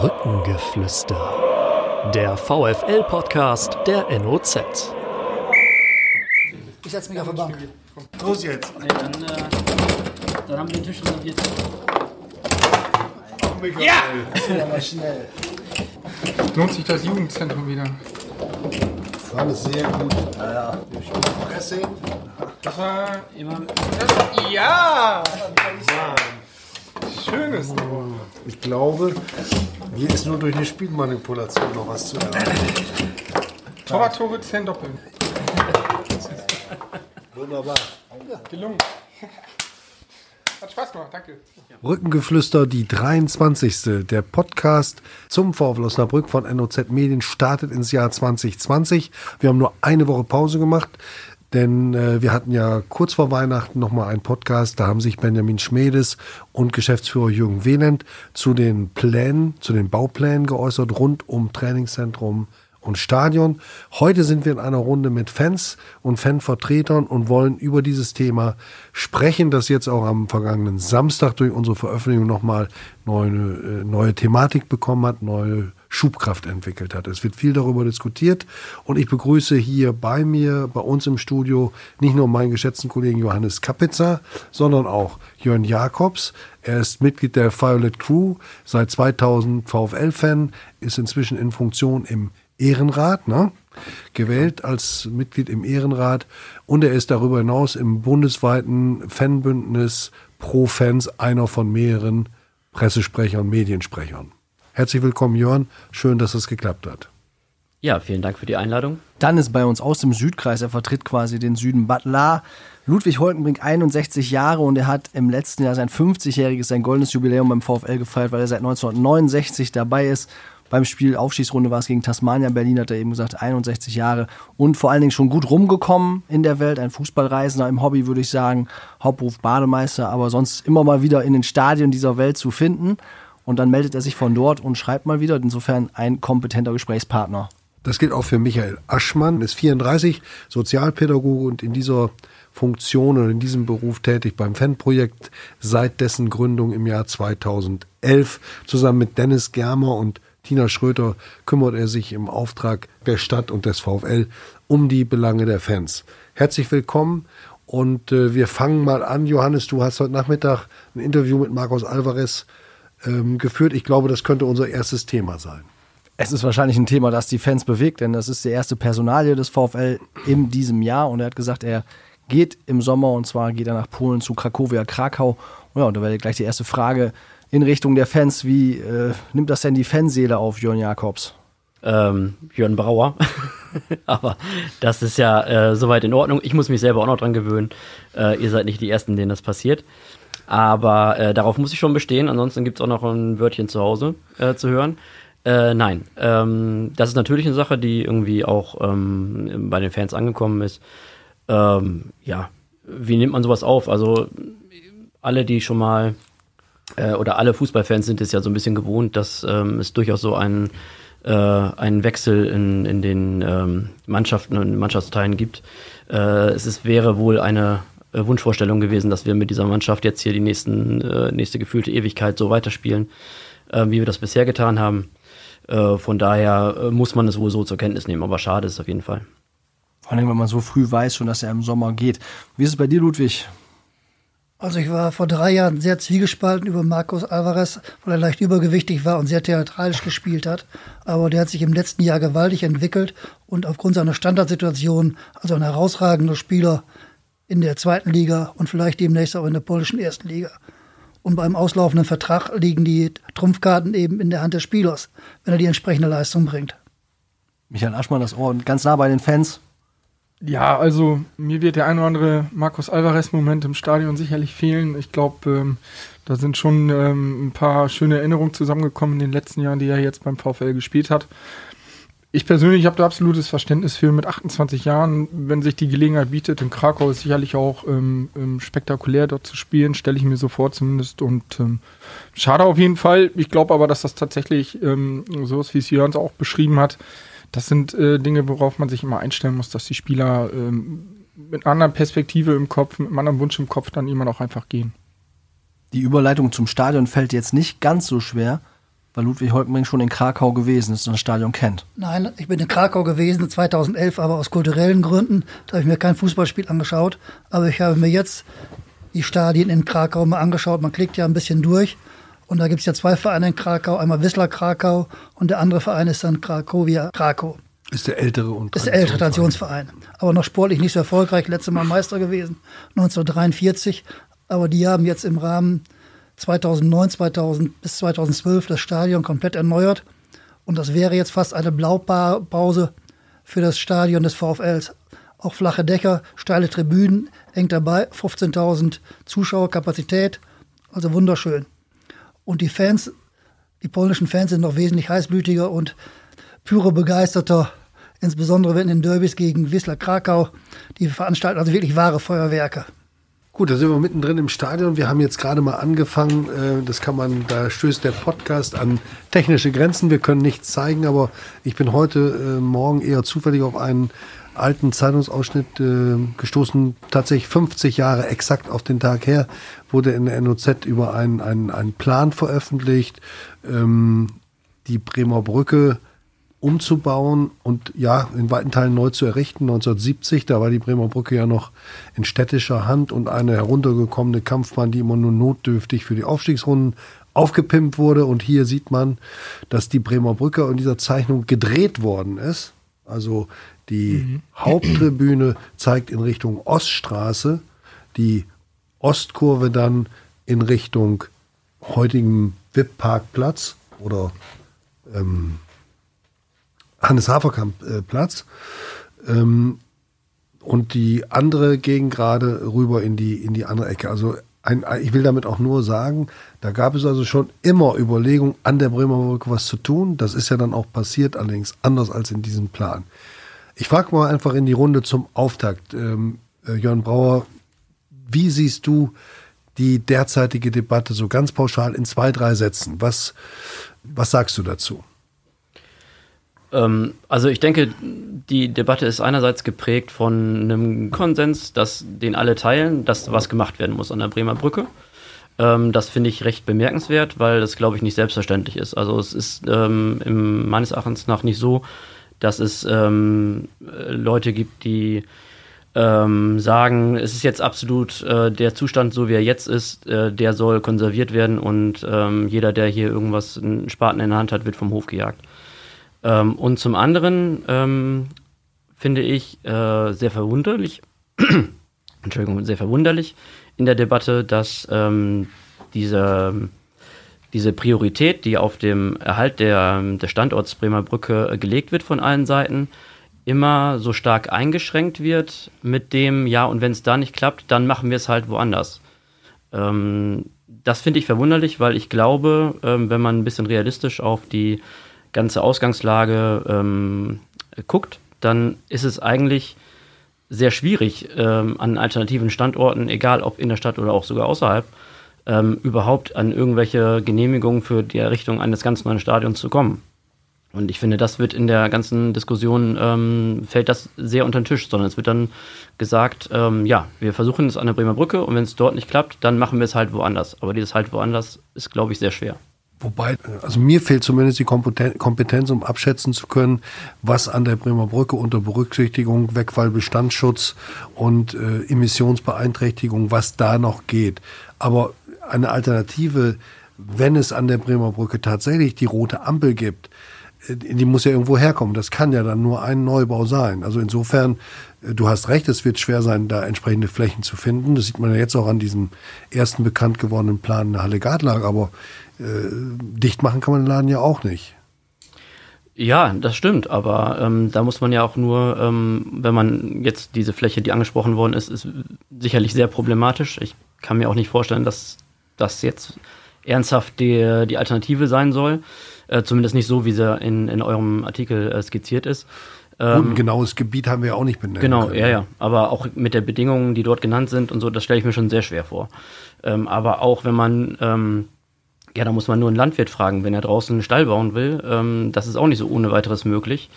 Brückengeflüster. Der VFL-Podcast der NOZ. Ich setze mich auf die Bank. Los jetzt. Nee, dann, äh, dann haben wir den Tisch reserviert. Ja! Das ist aber schnell. Lohnt sich das Jugendzentrum wieder? Das war alles sehr gut. Ja, ja. Wir spielen Pressing. Das war. Immer Das, ja! Schönes. Ich glaube, hier ist nur durch eine Spielmanipulation noch was zu erreichen. Torwarttore 10 Doppel. Wunderbar. Gelungen. Hat Spaß gemacht, danke. Rückengeflüster, die 23. Der Podcast zum VfL Osnabrück von NOZ Medien startet ins Jahr 2020. Wir haben nur eine Woche Pause gemacht, denn äh, wir hatten ja kurz vor Weihnachten nochmal einen Podcast. Da haben sich Benjamin Schmedes und Geschäftsführer Jürgen Wehland zu den Plänen, zu den Bauplänen geäußert rund um Trainingszentrum und Stadion. Heute sind wir in einer Runde mit Fans und Fanvertretern und wollen über dieses Thema sprechen, das jetzt auch am vergangenen Samstag durch unsere Veröffentlichung nochmal neue, äh, neue Thematik bekommen hat, neue Schubkraft entwickelt hat. Es wird viel darüber diskutiert und ich begrüße hier bei mir, bei uns im Studio, nicht nur meinen geschätzten Kollegen Johannes Kapitzer, sondern auch Jörn Jakobs. Er ist Mitglied der Violet Crew, seit 2000 VfL-Fan, ist inzwischen in Funktion im Ehrenrat, ne? gewählt als Mitglied im Ehrenrat und er ist darüber hinaus im bundesweiten Fanbündnis Pro Fans einer von mehreren Pressesprechern Mediensprechern. Herzlich willkommen, Jörn. Schön, dass es geklappt hat. Ja, vielen Dank für die Einladung. Dann ist bei uns aus dem Südkreis, er vertritt quasi den Süden Butler. Ludwig Holtenbrink, 61 Jahre und er hat im letzten Jahr sein 50-jähriges, sein goldenes Jubiläum beim VfL gefeiert, weil er seit 1969 dabei ist. Beim Spiel Aufstiegsrunde war es gegen Tasmania Berlin, hat er eben gesagt, 61 Jahre und vor allen Dingen schon gut rumgekommen in der Welt. Ein Fußballreisender im Hobby, würde ich sagen. Hauptberuf Bademeister, aber sonst immer mal wieder in den Stadien dieser Welt zu finden. Und dann meldet er sich von dort und schreibt mal wieder. Insofern ein kompetenter Gesprächspartner. Das gilt auch für Michael Aschmann, ist 34, Sozialpädagoge und in dieser Funktion und in diesem Beruf tätig beim Fanprojekt seit dessen Gründung im Jahr 2011. Zusammen mit Dennis Germer und Tina Schröter kümmert er sich im Auftrag der Stadt und des VfL um die Belange der Fans. Herzlich willkommen und äh, wir fangen mal an. Johannes, du hast heute Nachmittag ein Interview mit Marcos Alvarez ähm, geführt. Ich glaube, das könnte unser erstes Thema sein. Es ist wahrscheinlich ein Thema, das die Fans bewegt, denn das ist die erste Personalie des VfL in diesem Jahr. Und er hat gesagt, er geht im Sommer und zwar geht er nach Polen zu Krakowia Krakau. Ja, und da wäre gleich die erste Frage in Richtung der Fans. Wie äh, nimmt das denn die Fanseele auf, Jörn Jakobs? Ähm, Jörn Brauer. Aber das ist ja äh, soweit in Ordnung. Ich muss mich selber auch noch dran gewöhnen. Äh, ihr seid nicht die Ersten, denen das passiert. Aber äh, darauf muss ich schon bestehen. Ansonsten gibt es auch noch ein Wörtchen zu Hause äh, zu hören. Äh, nein, ähm, das ist natürlich eine Sache, die irgendwie auch ähm, bei den Fans angekommen ist. Ähm, ja, wie nimmt man sowas auf? Also alle, die schon mal äh, oder alle Fußballfans sind es ja so ein bisschen gewohnt, dass ähm, es durchaus so einen, äh, einen Wechsel in, in den ähm, Mannschaften und Mannschaftsteilen gibt. Äh, es ist, wäre wohl eine Wunschvorstellung gewesen, dass wir mit dieser Mannschaft jetzt hier die nächsten, äh, nächste gefühlte Ewigkeit so weiterspielen, äh, wie wir das bisher getan haben. Äh, von daher äh, muss man es wohl so zur Kenntnis nehmen, aber schade ist es auf jeden Fall. Vor allem, wenn man so früh weiß schon, dass er im Sommer geht. Wie ist es bei dir, Ludwig? Also ich war vor drei Jahren sehr zwiegespalten über Marcos Alvarez, weil er leicht übergewichtig war und sehr theatralisch gespielt hat. Aber der hat sich im letzten Jahr gewaltig entwickelt und aufgrund seiner Standardsituation, also ein herausragender Spieler in der zweiten Liga und vielleicht demnächst auch in der polnischen ersten Liga. Und beim auslaufenden Vertrag liegen die Trumpfkarten eben in der Hand des Spielers, wenn er die entsprechende Leistung bringt. Michael Aschmann, das Ohr ganz nah bei den Fans. Ja, also mir wird der ein oder andere Marcos Alvarez-Moment im Stadion sicherlich fehlen. Ich glaube, ähm, da sind schon ähm, ein paar schöne Erinnerungen zusammengekommen in den letzten Jahren, die er jetzt beim VfL gespielt hat. Ich persönlich habe da absolutes Verständnis für mit 28 Jahren, wenn sich die Gelegenheit bietet. In Krakau ist sicherlich auch ähm, ähm, spektakulär dort zu spielen, stelle ich mir so vor zumindest. Und ähm, schade auf jeden Fall. Ich glaube aber, dass das tatsächlich ähm, so ist, wie es Jörns auch beschrieben hat. Das sind äh, Dinge, worauf man sich immer einstellen muss, dass die Spieler ähm, mit einer anderen Perspektive im Kopf, mit einem anderen Wunsch im Kopf dann immer auch einfach gehen. Die Überleitung zum Stadion fällt jetzt nicht ganz so schwer, weil Ludwig Holkenbrink schon in Krakau gewesen ist und das Stadion kennt. Nein, ich bin in Krakau gewesen, 2011, aber aus kulturellen Gründen. Da habe ich mir kein Fußballspiel angeschaut. Aber ich habe mir jetzt die Stadien in Krakau mal angeschaut. Man klickt ja ein bisschen durch. Und da gibt es ja zwei Vereine in Krakau. Einmal Wissler Krakau und der andere Verein ist dann Krakowia Krakau. Ist der ältere und Ist der ältere Traditionsverein. Aber noch sportlich nicht so erfolgreich. Letztes Mal Meister gewesen, 1943. Aber die haben jetzt im Rahmen 2009, 2000 bis 2012 das Stadion komplett erneuert. Und das wäre jetzt fast eine Blaupause für das Stadion des VfLs. Auch flache Dächer, steile Tribünen, eng dabei, 15.000 Zuschauerkapazität. Also wunderschön. Und die Fans, die polnischen Fans sind noch wesentlich heißblütiger und pyro begeisterter, insbesondere wenn in den Derbys gegen Wisla Krakau, die veranstalten also wirklich wahre Feuerwerke. Gut, da sind wir mittendrin im Stadion. Wir haben jetzt gerade mal angefangen. äh, Das kann man, da stößt der Podcast an technische Grenzen. Wir können nichts zeigen, aber ich bin heute äh, Morgen eher zufällig auf einen alten Zeitungsausschnitt äh, gestoßen. Tatsächlich 50 Jahre exakt auf den Tag her wurde in der NOZ über einen, einen, einen Plan veröffentlicht, ähm, die Bremer Brücke umzubauen und ja, in weiten Teilen neu zu errichten. 1970, da war die Bremer Brücke ja noch in städtischer Hand und eine heruntergekommene Kampfbahn, die immer nur notdürftig für die Aufstiegsrunden aufgepimpt wurde. Und hier sieht man, dass die Bremer Brücke in dieser Zeichnung gedreht worden ist. Also die Haupttribüne zeigt in Richtung Oststraße, die Ostkurve dann in Richtung heutigem VIP-Parkplatz oder ähm, Hannes-Haferkamp-Platz. Ähm, und die andere Gegend gerade rüber in die, in die andere Ecke. Also ein, ich will damit auch nur sagen, da gab es also schon immer Überlegungen, an der Bremer Brücke was zu tun. Das ist ja dann auch passiert, allerdings anders als in diesem Plan. Ich frage mal einfach in die Runde zum Auftakt. Ähm, äh, Jörn Brauer, wie siehst du die derzeitige Debatte so ganz pauschal in zwei, drei Sätzen? Was, was sagst du dazu? Ähm, also ich denke, die Debatte ist einerseits geprägt von einem Konsens, dass den alle teilen, dass was gemacht werden muss an der Bremer Brücke. Ähm, das finde ich recht bemerkenswert, weil das, glaube ich, nicht selbstverständlich ist. Also es ist ähm, im, meines Erachtens nach nicht so, dass es ähm, äh, Leute gibt, die ähm, sagen, es ist jetzt absolut äh, der Zustand, so wie er jetzt ist, äh, der soll konserviert werden und ähm, jeder, der hier irgendwas, einen Spaten in der Hand hat, wird vom Hof gejagt. Ähm, und zum anderen ähm, finde ich äh, sehr verwunderlich, Entschuldigung, sehr verwunderlich in der Debatte, dass ähm, diese, diese Priorität, die auf dem Erhalt der, des Standorts Bremer Brücke äh, gelegt wird von allen Seiten, immer so stark eingeschränkt wird mit dem, ja, und wenn es da nicht klappt, dann machen wir es halt woanders. Ähm, das finde ich verwunderlich, weil ich glaube, ähm, wenn man ein bisschen realistisch auf die ganze Ausgangslage ähm, guckt, dann ist es eigentlich sehr schwierig, ähm, an alternativen Standorten, egal ob in der Stadt oder auch sogar außerhalb, ähm, überhaupt an irgendwelche Genehmigungen für die Errichtung eines ganz neuen Stadions zu kommen. Und ich finde, das wird in der ganzen Diskussion, ähm, fällt das sehr unter den Tisch, sondern es wird dann gesagt, ähm, ja, wir versuchen es an der Bremer Brücke und wenn es dort nicht klappt, dann machen wir es halt woanders. Aber dieses halt woanders ist, glaube ich, sehr schwer. Wobei, also mir fehlt zumindest die Kompeten- Kompetenz, um abschätzen zu können, was an der Bremer Brücke unter Berücksichtigung Wegfall, Bestandsschutz und äh, Emissionsbeeinträchtigung, was da noch geht. Aber eine Alternative, wenn es an der Bremer Brücke tatsächlich die rote Ampel gibt, äh, die muss ja irgendwo herkommen. Das kann ja dann nur ein Neubau sein. Also insofern, äh, du hast recht, es wird schwer sein, da entsprechende Flächen zu finden. Das sieht man ja jetzt auch an diesem ersten bekannt gewordenen Plan in der Halle Gartlag. Aber äh, dicht machen kann man den Laden ja auch nicht. Ja, das stimmt, aber ähm, da muss man ja auch nur, ähm, wenn man jetzt diese Fläche, die angesprochen worden ist, ist sicherlich sehr problematisch. Ich kann mir auch nicht vorstellen, dass das jetzt ernsthaft die, die Alternative sein soll. Äh, zumindest nicht so, wie sie in, in eurem Artikel äh, skizziert ist. Gut, ein genaues Gebiet haben wir auch nicht benannt. Ähm, Genau, ja, ja. Aber auch mit der Bedingungen, die dort genannt sind und so, das stelle ich mir schon sehr schwer vor. Ähm, aber auch wenn man, ähm, ja, da muss man nur einen Landwirt fragen, wenn er draußen einen Stall bauen will, ähm, das ist auch nicht so ohne weiteres möglich.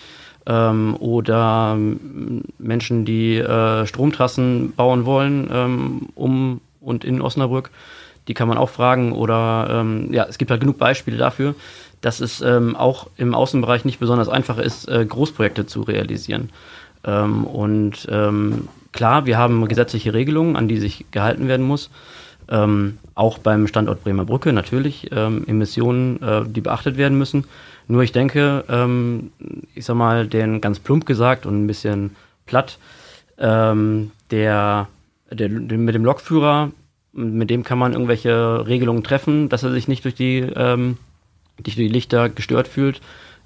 Ähm, oder ähm, Menschen, die äh, Stromtrassen bauen wollen, ähm, um und in Osnabrück, die kann man auch fragen. Oder ähm, ja, es gibt halt genug Beispiele dafür, dass es ähm, auch im Außenbereich nicht besonders einfach ist, äh, Großprojekte zu realisieren. Und klar, wir haben gesetzliche Regelungen, an die sich gehalten werden muss. Ähm, auch beim Standort Bremer Brücke natürlich ähm, Emissionen, äh, die beachtet werden müssen. Nur ich denke, ähm, ich sag mal, den ganz plump gesagt und ein bisschen platt, ähm, der, der, der, mit dem Lokführer, mit dem kann man irgendwelche Regelungen treffen, dass er sich nicht durch die, ähm, durch die Lichter gestört fühlt.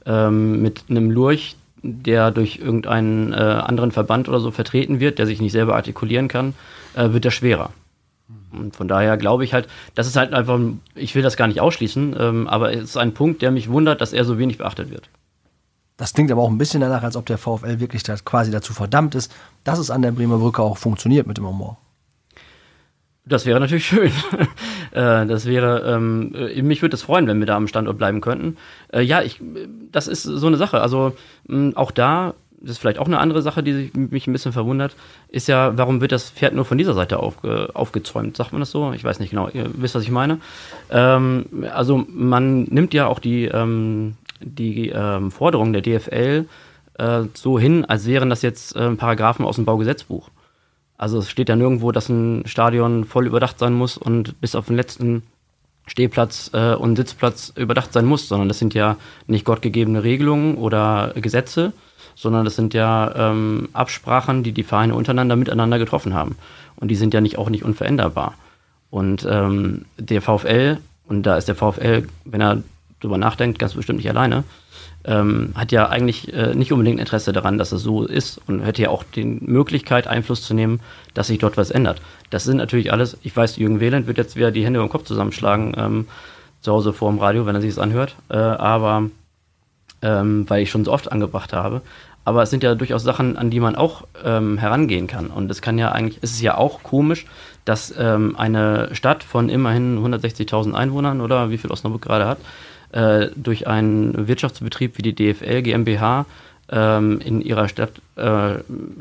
Ähm, mit einem Lurch, der durch irgendeinen äh, anderen Verband oder so vertreten wird, der sich nicht selber artikulieren kann, äh, wird er schwerer. Und von daher glaube ich halt, das ist halt einfach, ich will das gar nicht ausschließen, ähm, aber es ist ein Punkt, der mich wundert, dass er so wenig beachtet wird. Das klingt aber auch ein bisschen danach, als ob der VfL wirklich das quasi dazu verdammt ist, dass es an der Bremer Brücke auch funktioniert mit dem Humor. Das wäre natürlich schön. Äh, das wäre, ähm, äh, mich würde es freuen, wenn wir da am Standort bleiben könnten. Äh, ja, ich, das ist so eine Sache. Also mh, auch da das ist vielleicht auch eine andere Sache, die mich ein bisschen verwundert, ist ja, warum wird das Pferd nur von dieser Seite aufge, aufgezäumt? Sagt man das so? Ich weiß nicht genau. Ihr wisst, was ich meine. Ähm, also man nimmt ja auch die, ähm, die ähm, Forderungen der DFL äh, so hin, als wären das jetzt äh, Paragraphen aus dem Baugesetzbuch. Also es steht ja nirgendwo, dass ein Stadion voll überdacht sein muss und bis auf den letzten Stehplatz äh, und Sitzplatz überdacht sein muss, sondern das sind ja nicht gottgegebene Regelungen oder Gesetze, sondern das sind ja ähm, Absprachen, die die Vereine untereinander miteinander getroffen haben. Und die sind ja nicht auch nicht unveränderbar. Und ähm, der VfL, und da ist der VfL, wenn er drüber nachdenkt, ganz bestimmt nicht alleine, ähm, hat ja eigentlich äh, nicht unbedingt Interesse daran, dass es so ist und hätte ja auch die Möglichkeit, Einfluss zu nehmen, dass sich dort was ändert. Das sind natürlich alles, ich weiß, Jürgen Wehland wird jetzt wieder die Hände über den Kopf zusammenschlagen, ähm, zu Hause vor dem Radio, wenn er sich das anhört, äh, aber ähm, weil ich schon so oft angebracht habe. Aber es sind ja durchaus Sachen, an die man auch ähm, herangehen kann. Und es kann ja eigentlich, es ist ja auch komisch, dass ähm, eine Stadt von immerhin 160.000 Einwohnern oder wie viel Osnabrück gerade hat, äh, durch einen Wirtschaftsbetrieb wie die DFL GmbH ähm, in ihrer Stadt, äh,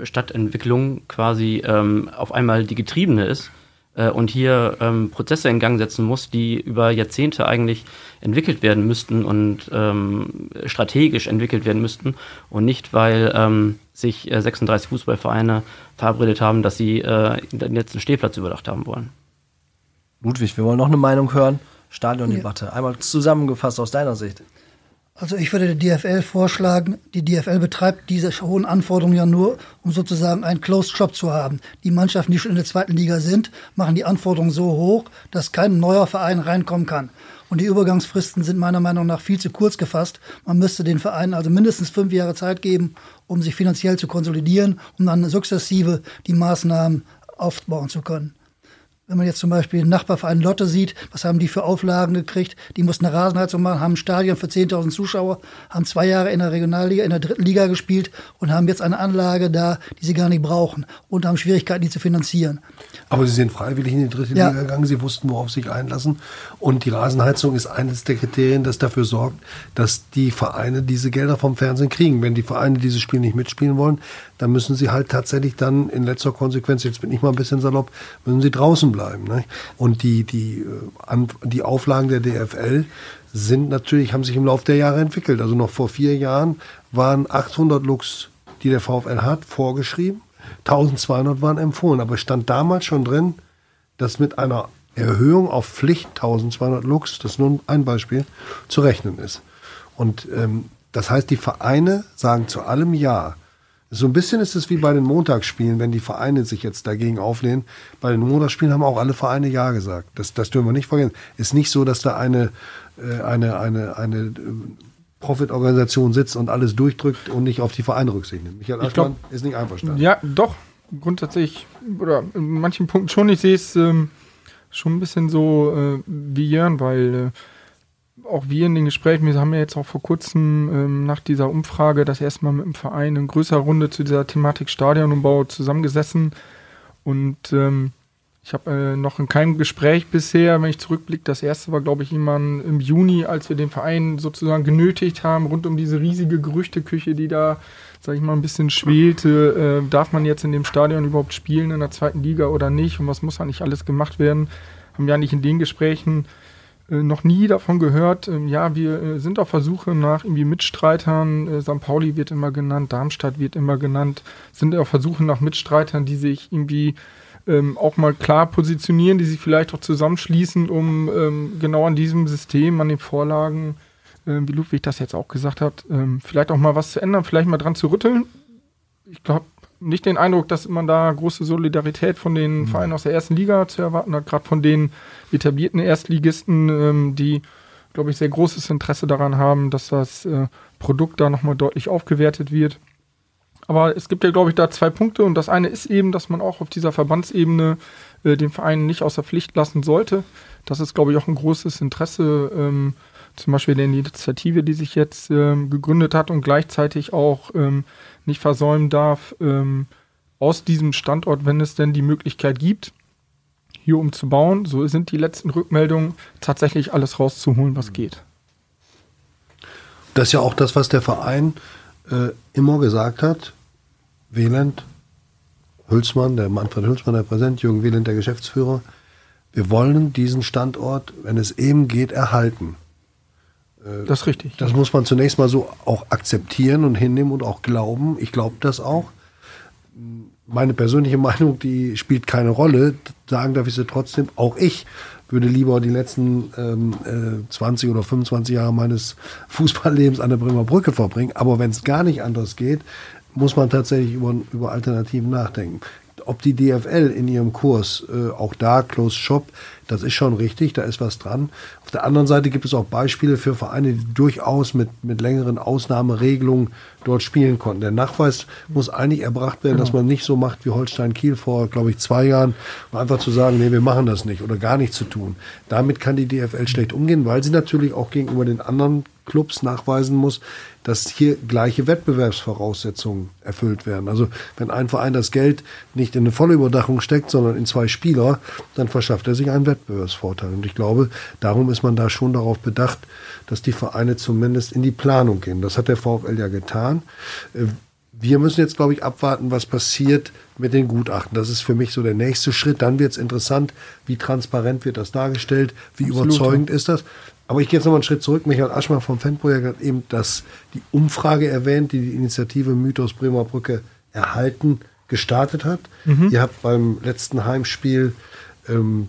Stadtentwicklung quasi ähm, auf einmal die Getriebene ist äh, und hier ähm, Prozesse in Gang setzen muss, die über Jahrzehnte eigentlich entwickelt werden müssten und ähm, strategisch entwickelt werden müssten und nicht, weil ähm, sich äh, 36 Fußballvereine verabredet haben, dass sie äh, den letzten Stehplatz überdacht haben wollen. Ludwig, wir wollen noch eine Meinung hören. Stadiondebatte. Ja. Einmal zusammengefasst aus deiner Sicht. Also ich würde der DFL vorschlagen, die DFL betreibt diese hohen Anforderungen ja nur, um sozusagen einen Closed Shop zu haben. Die Mannschaften, die schon in der zweiten Liga sind, machen die Anforderungen so hoch, dass kein neuer Verein reinkommen kann. Und die Übergangsfristen sind meiner Meinung nach viel zu kurz gefasst. Man müsste den Vereinen also mindestens fünf Jahre Zeit geben, um sich finanziell zu konsolidieren, um dann sukzessive die Maßnahmen aufbauen zu können. Wenn man jetzt zum Beispiel den Nachbarverein Lotte sieht, was haben die für Auflagen gekriegt? Die mussten eine Rasenheizung machen, haben ein Stadion für 10.000 Zuschauer, haben zwei Jahre in der Regionalliga, in der dritten Liga gespielt und haben jetzt eine Anlage da, die sie gar nicht brauchen und haben Schwierigkeiten, die zu finanzieren. Aber sie sind freiwillig in die dritte ja. Liga gegangen, sie wussten, worauf sie sich einlassen. Und die Rasenheizung ist eines der Kriterien, das dafür sorgt, dass die Vereine diese Gelder vom Fernsehen kriegen. Wenn die Vereine dieses Spiel nicht mitspielen wollen, dann müssen sie halt tatsächlich dann in letzter Konsequenz, jetzt bin ich mal ein bisschen salopp, müssen sie draußen bleiben. Ne? Und die, die, äh, die Auflagen der DFL sind natürlich, haben sich im Laufe der Jahre entwickelt. Also noch vor vier Jahren waren 800 Lux, die der VfL hat, vorgeschrieben. 1200 waren empfohlen. Aber es stand damals schon drin, dass mit einer Erhöhung auf Pflicht 1200 Lux, das ist nur ein Beispiel, zu rechnen ist. Und ähm, das heißt, die Vereine sagen zu allem Ja. So ein bisschen ist es wie bei den Montagsspielen, wenn die Vereine sich jetzt dagegen auflehnen. Bei den Montagsspielen haben auch alle Vereine Ja gesagt. Das, das dürfen wir nicht vergessen. Ist nicht so, dass da eine, äh, eine, eine, eine äh, Profitorganisation sitzt und alles durchdrückt und nicht auf die Vereine Rücksicht nimmt. Michael Aschmann ist nicht einverstanden. Ja, doch, grundsätzlich, oder in manchen Punkten schon. Ich sehe es ähm, schon ein bisschen so äh, wie Jörn, weil äh, auch wir in den Gesprächen, wir haben ja jetzt auch vor kurzem ähm, nach dieser Umfrage das erste Mal mit dem Verein in größerer Runde zu dieser Thematik Stadionumbau zusammengesessen und ähm, ich habe äh, noch in keinem Gespräch bisher, wenn ich zurückblicke, das erste war, glaube ich, irgendwann im Juni, als wir den Verein sozusagen genötigt haben, rund um diese riesige Gerüchteküche, die da, sage ich mal, ein bisschen schwelte. Äh, darf man jetzt in dem Stadion überhaupt spielen in der zweiten Liga oder nicht? Und was muss da nicht alles gemacht werden? haben ja nicht in den Gesprächen noch nie davon gehört. Ähm, ja, wir äh, sind auf Versuche nach irgendwie Mitstreitern. Äh, St. Pauli wird immer genannt, Darmstadt wird immer genannt. Sind auf Versuche nach Mitstreitern, die sich irgendwie ähm, auch mal klar positionieren, die sich vielleicht auch zusammenschließen, um ähm, genau an diesem System, an den Vorlagen, äh, wie Ludwig das jetzt auch gesagt hat, ähm, vielleicht auch mal was zu ändern, vielleicht mal dran zu rütteln. Ich glaube nicht den Eindruck, dass man da große Solidarität von den mhm. Vereinen aus der ersten Liga zu erwarten hat, gerade von den etablierten Erstligisten, ähm, die, glaube ich, sehr großes Interesse daran haben, dass das äh, Produkt da nochmal deutlich aufgewertet wird. Aber es gibt ja, glaube ich, da zwei Punkte und das eine ist eben, dass man auch auf dieser Verbandsebene äh, den Verein nicht außer Pflicht lassen sollte. Das ist, glaube ich, auch ein großes Interesse, ähm, zum Beispiel der Initiative, die sich jetzt ähm, gegründet hat und gleichzeitig auch ähm, nicht versäumen darf, ähm, aus diesem Standort, wenn es denn die Möglichkeit gibt, hier umzubauen, so sind die letzten Rückmeldungen tatsächlich alles rauszuholen, was geht. Das ist ja auch das, was der Verein äh, immer gesagt hat. Wieland, Hülsmann, der Manfred Hülsmann, der Präsident, Jürgen Wieland, der Geschäftsführer. Wir wollen diesen Standort, wenn es eben geht, erhalten. Äh, das ist richtig. Das muss man zunächst mal so auch akzeptieren und hinnehmen und auch glauben. Ich glaube das auch. Meine persönliche Meinung, die spielt keine Rolle. Sagen darf ich sie trotzdem. Auch ich würde lieber die letzten ähm, äh, 20 oder 25 Jahre meines Fußballlebens an der Bremer Brücke verbringen. Aber wenn es gar nicht anders geht, muss man tatsächlich über, über Alternativen nachdenken ob die DFL in ihrem Kurs äh, auch da Close Shop, das ist schon richtig, da ist was dran. Auf der anderen Seite gibt es auch Beispiele für Vereine, die durchaus mit, mit längeren Ausnahmeregelungen dort spielen konnten. Der Nachweis muss eigentlich erbracht werden, genau. dass man nicht so macht wie Holstein Kiel vor, glaube ich, zwei Jahren, um einfach zu sagen, nee, wir machen das nicht oder gar nichts zu tun. Damit kann die DFL schlecht umgehen, weil sie natürlich auch gegenüber den anderen Clubs nachweisen muss, dass hier gleiche Wettbewerbsvoraussetzungen erfüllt werden. Also wenn ein Verein das Geld nicht in eine volle Überdachung steckt, sondern in zwei Spieler, dann verschafft er sich einen Wettbewerbsvorteil. Und ich glaube, darum ist man da schon darauf bedacht, dass die Vereine zumindest in die Planung gehen. Das hat der VfL ja getan. Äh, wir müssen jetzt, glaube ich, abwarten, was passiert mit den Gutachten. Das ist für mich so der nächste Schritt. Dann wird es interessant, wie transparent wird das dargestellt, wie Absolut. überzeugend ist das. Aber ich gehe jetzt noch mal einen Schritt zurück. Michael Aschmann vom Fanprojekt hat eben das, die Umfrage erwähnt, die die Initiative Mythos Bremer Brücke erhalten gestartet hat. Mhm. Ihr habt beim letzten Heimspiel ähm,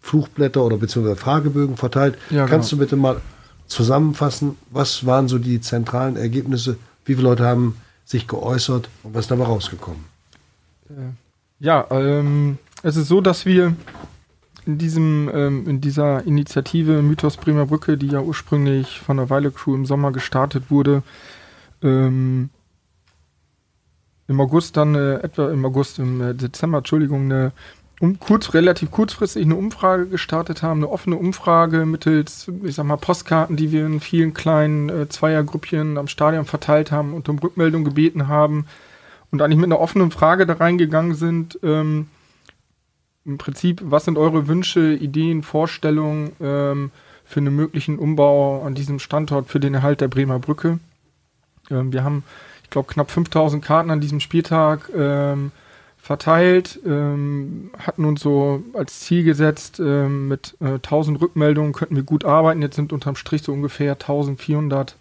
Fluchblätter oder beziehungsweise Fragebögen verteilt. Ja, Kannst genau. du bitte mal zusammenfassen, was waren so die zentralen Ergebnisse? Wie viele Leute haben sich geäußert und was ist dabei rausgekommen? Äh, ja, ähm, es ist so, dass wir in diesem, ähm, in dieser Initiative Mythos Bremer Brücke, die ja ursprünglich von der Weile Crew im Sommer gestartet wurde, ähm, im August dann äh, etwa im August, im äh, Dezember, Entschuldigung, eine um, kurz, relativ kurzfristig eine Umfrage gestartet haben, eine offene Umfrage mittels, ich sag mal, Postkarten, die wir in vielen kleinen äh, Zweiergruppchen am Stadion verteilt haben und um Rückmeldung gebeten haben und eigentlich mit einer offenen Frage da reingegangen sind, ähm, im Prinzip, was sind eure Wünsche, Ideen, Vorstellungen ähm, für einen möglichen Umbau an diesem Standort für den Erhalt der Bremer Brücke? Ähm, wir haben, ich glaube, knapp 5000 Karten an diesem Spieltag ähm, verteilt, ähm, hatten uns so als Ziel gesetzt, ähm, mit äh, 1000 Rückmeldungen könnten wir gut arbeiten. Jetzt sind unterm Strich so ungefähr 1400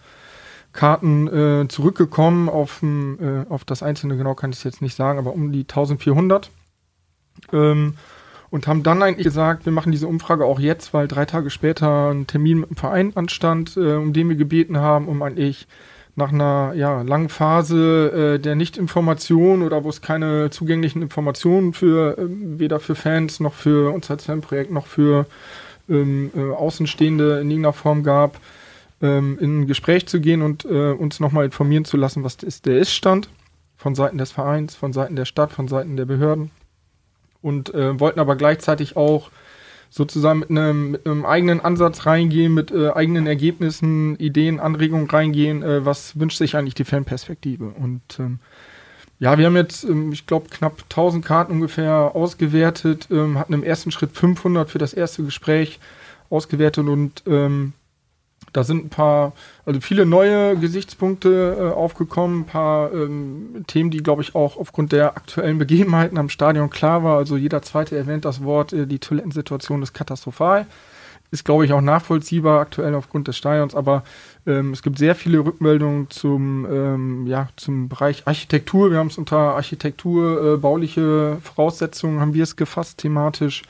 Karten äh, zurückgekommen auf, äh, auf das Einzelne, genau kann ich es jetzt nicht sagen, aber um die 1400. Ähm, und haben dann eigentlich gesagt, wir machen diese Umfrage auch jetzt, weil drei Tage später ein Termin mit dem Verein anstand, äh, um den wir gebeten haben, um eigentlich nach einer ja, langen Phase äh, der Nichtinformation oder wo es keine zugänglichen Informationen für äh, weder für Fans noch für uns als Fanprojekt noch für ähm, äh, Außenstehende in irgendeiner Form gab, ähm, in ein Gespräch zu gehen und äh, uns nochmal informieren zu lassen, was ist. Der Ist-Stand von Seiten des Vereins, von Seiten der Stadt, von Seiten der Behörden und äh, wollten aber gleichzeitig auch sozusagen mit einem, mit einem eigenen Ansatz reingehen, mit äh, eigenen Ergebnissen, Ideen, Anregungen reingehen, äh, was wünscht sich eigentlich die Fanperspektive. Und ähm, ja, wir haben jetzt, ähm, ich glaube, knapp 1000 Karten ungefähr ausgewertet, ähm, hatten im ersten Schritt 500 für das erste Gespräch ausgewertet und ähm, da sind ein paar, also viele neue Gesichtspunkte äh, aufgekommen, ein paar ähm, Themen, die, glaube ich, auch aufgrund der aktuellen Begebenheiten am Stadion klar war. Also jeder zweite erwähnt das Wort, äh, die Toilettensituation ist katastrophal. Ist, glaube ich, auch nachvollziehbar aktuell aufgrund des Stadions, aber ähm, es gibt sehr viele Rückmeldungen zum, ähm, ja, zum Bereich Architektur. Wir haben es unter Architektur, äh, bauliche Voraussetzungen, haben wir es gefasst thematisch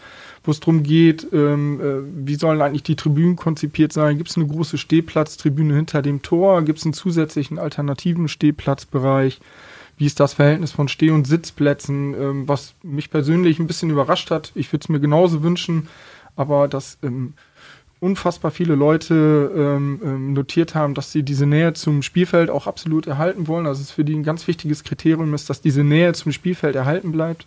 wo es darum geht, ähm, äh, wie sollen eigentlich die Tribünen konzipiert sein? Gibt es eine große Stehplatztribüne hinter dem Tor? Gibt es einen zusätzlichen alternativen Stehplatzbereich? Wie ist das Verhältnis von Steh- und Sitzplätzen? Ähm, was mich persönlich ein bisschen überrascht hat. Ich würde es mir genauso wünschen, aber dass ähm, unfassbar viele Leute ähm, ähm, notiert haben, dass sie diese Nähe zum Spielfeld auch absolut erhalten wollen. Also es für die ein ganz wichtiges Kriterium ist, dass diese Nähe zum Spielfeld erhalten bleibt.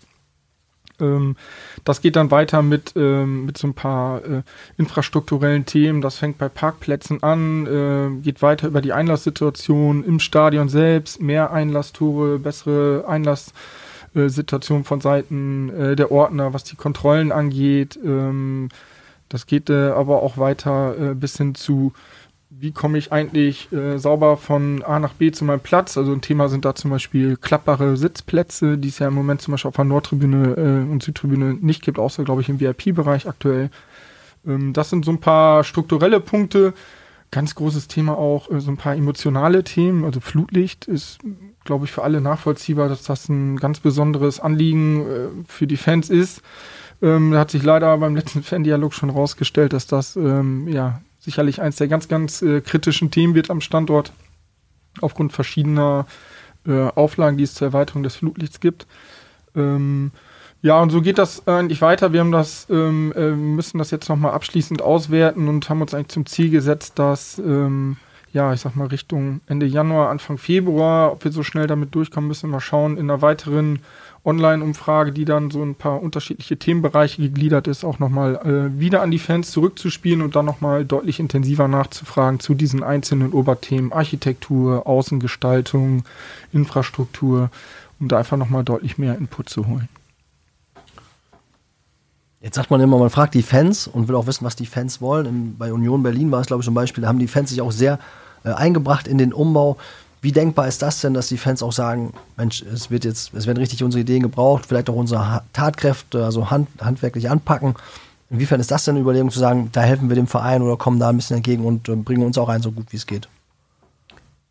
Ähm, das geht dann weiter mit, ähm, mit so ein paar äh, infrastrukturellen Themen. Das fängt bei Parkplätzen an, äh, geht weiter über die Einlasssituation im Stadion selbst, mehr Einlasstore, bessere Einlasssituation von Seiten äh, der Ordner, was die Kontrollen angeht. Ähm, das geht äh, aber auch weiter äh, bis hin zu wie komme ich eigentlich äh, sauber von A nach B zu meinem Platz? Also ein Thema sind da zum Beispiel klappbare Sitzplätze, die es ja im Moment zum Beispiel auf der Nordtribüne äh, und Südtribüne nicht gibt, außer glaube ich im VIP-Bereich aktuell. Ähm, das sind so ein paar strukturelle Punkte. Ganz großes Thema auch, äh, so ein paar emotionale Themen. Also Flutlicht ist, glaube ich, für alle nachvollziehbar, dass das ein ganz besonderes Anliegen äh, für die Fans ist. Ähm, da hat sich leider beim letzten Fan-Dialog schon rausgestellt, dass das ähm, ja sicherlich eines der ganz, ganz äh, kritischen Themen wird am Standort, aufgrund verschiedener äh, Auflagen, die es zur Erweiterung des Flutlichts gibt. Ähm, ja, und so geht das eigentlich weiter. Wir haben das, ähm, äh, müssen das jetzt nochmal abschließend auswerten und haben uns eigentlich zum Ziel gesetzt, dass, ähm, ja, ich sag mal, Richtung Ende Januar, Anfang Februar, ob wir so schnell damit durchkommen, müssen mal schauen, in einer weiteren Online-Umfrage, die dann so ein paar unterschiedliche Themenbereiche gegliedert ist, auch nochmal äh, wieder an die Fans zurückzuspielen und dann nochmal deutlich intensiver nachzufragen zu diesen einzelnen Oberthemen Architektur, Außengestaltung, Infrastruktur, um da einfach nochmal deutlich mehr Input zu holen. Jetzt sagt man immer, man fragt die Fans und will auch wissen, was die Fans wollen. Bei Union Berlin war es, glaube ich, zum Beispiel, da haben die Fans sich auch sehr äh, eingebracht in den Umbau. Wie denkbar ist das denn, dass die Fans auch sagen, Mensch, es wird jetzt, es werden richtig unsere Ideen gebraucht, vielleicht auch unsere Tatkräfte, also hand, handwerklich anpacken. Inwiefern ist das denn eine Überlegung zu sagen, da helfen wir dem Verein oder kommen da ein bisschen entgegen und äh, bringen uns auch ein, so gut wie es geht?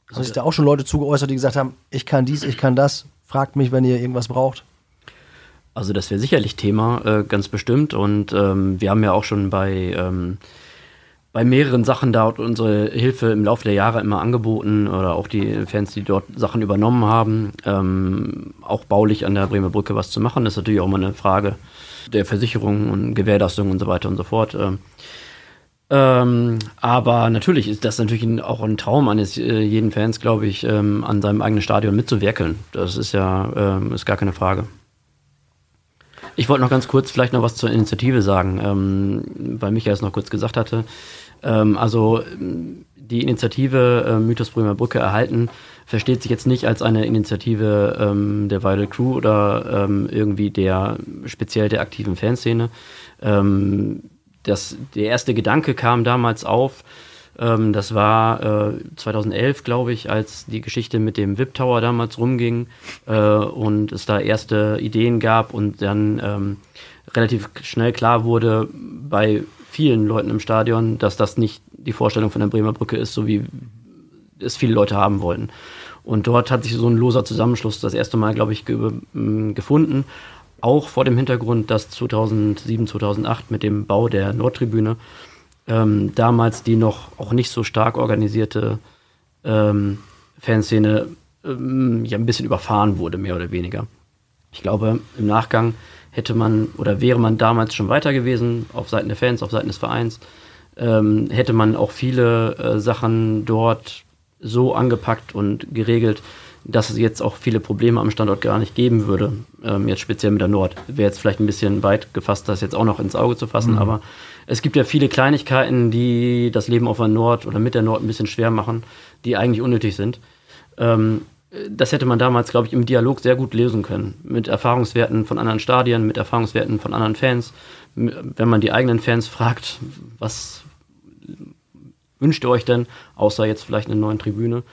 Also sich da auch schon Leute zugeäußert, die gesagt haben, ich kann dies, ich kann das, fragt mich, wenn ihr irgendwas braucht. Also das wäre sicherlich Thema, äh, ganz bestimmt. Und ähm, wir haben ja auch schon bei ähm, bei mehreren Sachen dort unsere Hilfe im Laufe der Jahre immer angeboten oder auch die Fans, die dort Sachen übernommen haben, ähm, auch baulich an der Bremer Brücke was zu machen. Das ist natürlich auch mal eine Frage der Versicherung und Gewährleistung und so weiter und so fort. Ähm, ähm, aber natürlich ist das natürlich auch ein Traum eines äh, jeden Fans, glaube ich, ähm, an seinem eigenen Stadion mitzuwerkeln. Das ist ja ähm, ist gar keine Frage. Ich wollte noch ganz kurz vielleicht noch was zur Initiative sagen, ähm, weil Michael es noch kurz gesagt hatte. Ähm, also die Initiative äh, Mythos Bremer Brücke erhalten versteht sich jetzt nicht als eine Initiative ähm, der Vital Crew oder ähm, irgendwie der speziell der aktiven Fanszene. Ähm, das, der erste Gedanke kam damals auf, ähm, das war äh, 2011, glaube ich, als die Geschichte mit dem VIP Tower damals rumging äh, und es da erste Ideen gab und dann ähm, relativ schnell klar wurde bei vielen Leuten im Stadion, dass das nicht die Vorstellung von der Bremer Brücke ist, so wie es viele Leute haben wollten. Und dort hat sich so ein loser Zusammenschluss das erste Mal, glaube ich, ge gefunden. Auch vor dem Hintergrund, dass 2007, 2008 mit dem Bau der Nordtribüne ähm, damals die noch auch nicht so stark organisierte ähm, Fanszene ähm, ja ein bisschen überfahren wurde, mehr oder weniger. Ich glaube, im Nachgang hätte man oder wäre man damals schon weiter gewesen, auf Seiten der Fans, auf Seiten des Vereins, ähm, hätte man auch viele äh, Sachen dort so angepackt und geregelt, dass es jetzt auch viele Probleme am Standort gar nicht geben würde. Ähm, jetzt speziell mit der Nord. Wäre jetzt vielleicht ein bisschen weit gefasst, das jetzt auch noch ins Auge zu fassen, mhm. aber es gibt ja viele Kleinigkeiten, die das Leben auf der Nord oder mit der Nord ein bisschen schwer machen, die eigentlich unnötig sind. Ähm, das hätte man damals, glaube ich, im Dialog sehr gut lösen können. Mit Erfahrungswerten von anderen Stadien, mit Erfahrungswerten von anderen Fans. Wenn man die eigenen Fans fragt, was wünscht ihr euch denn, außer jetzt vielleicht eine neue Tribüne?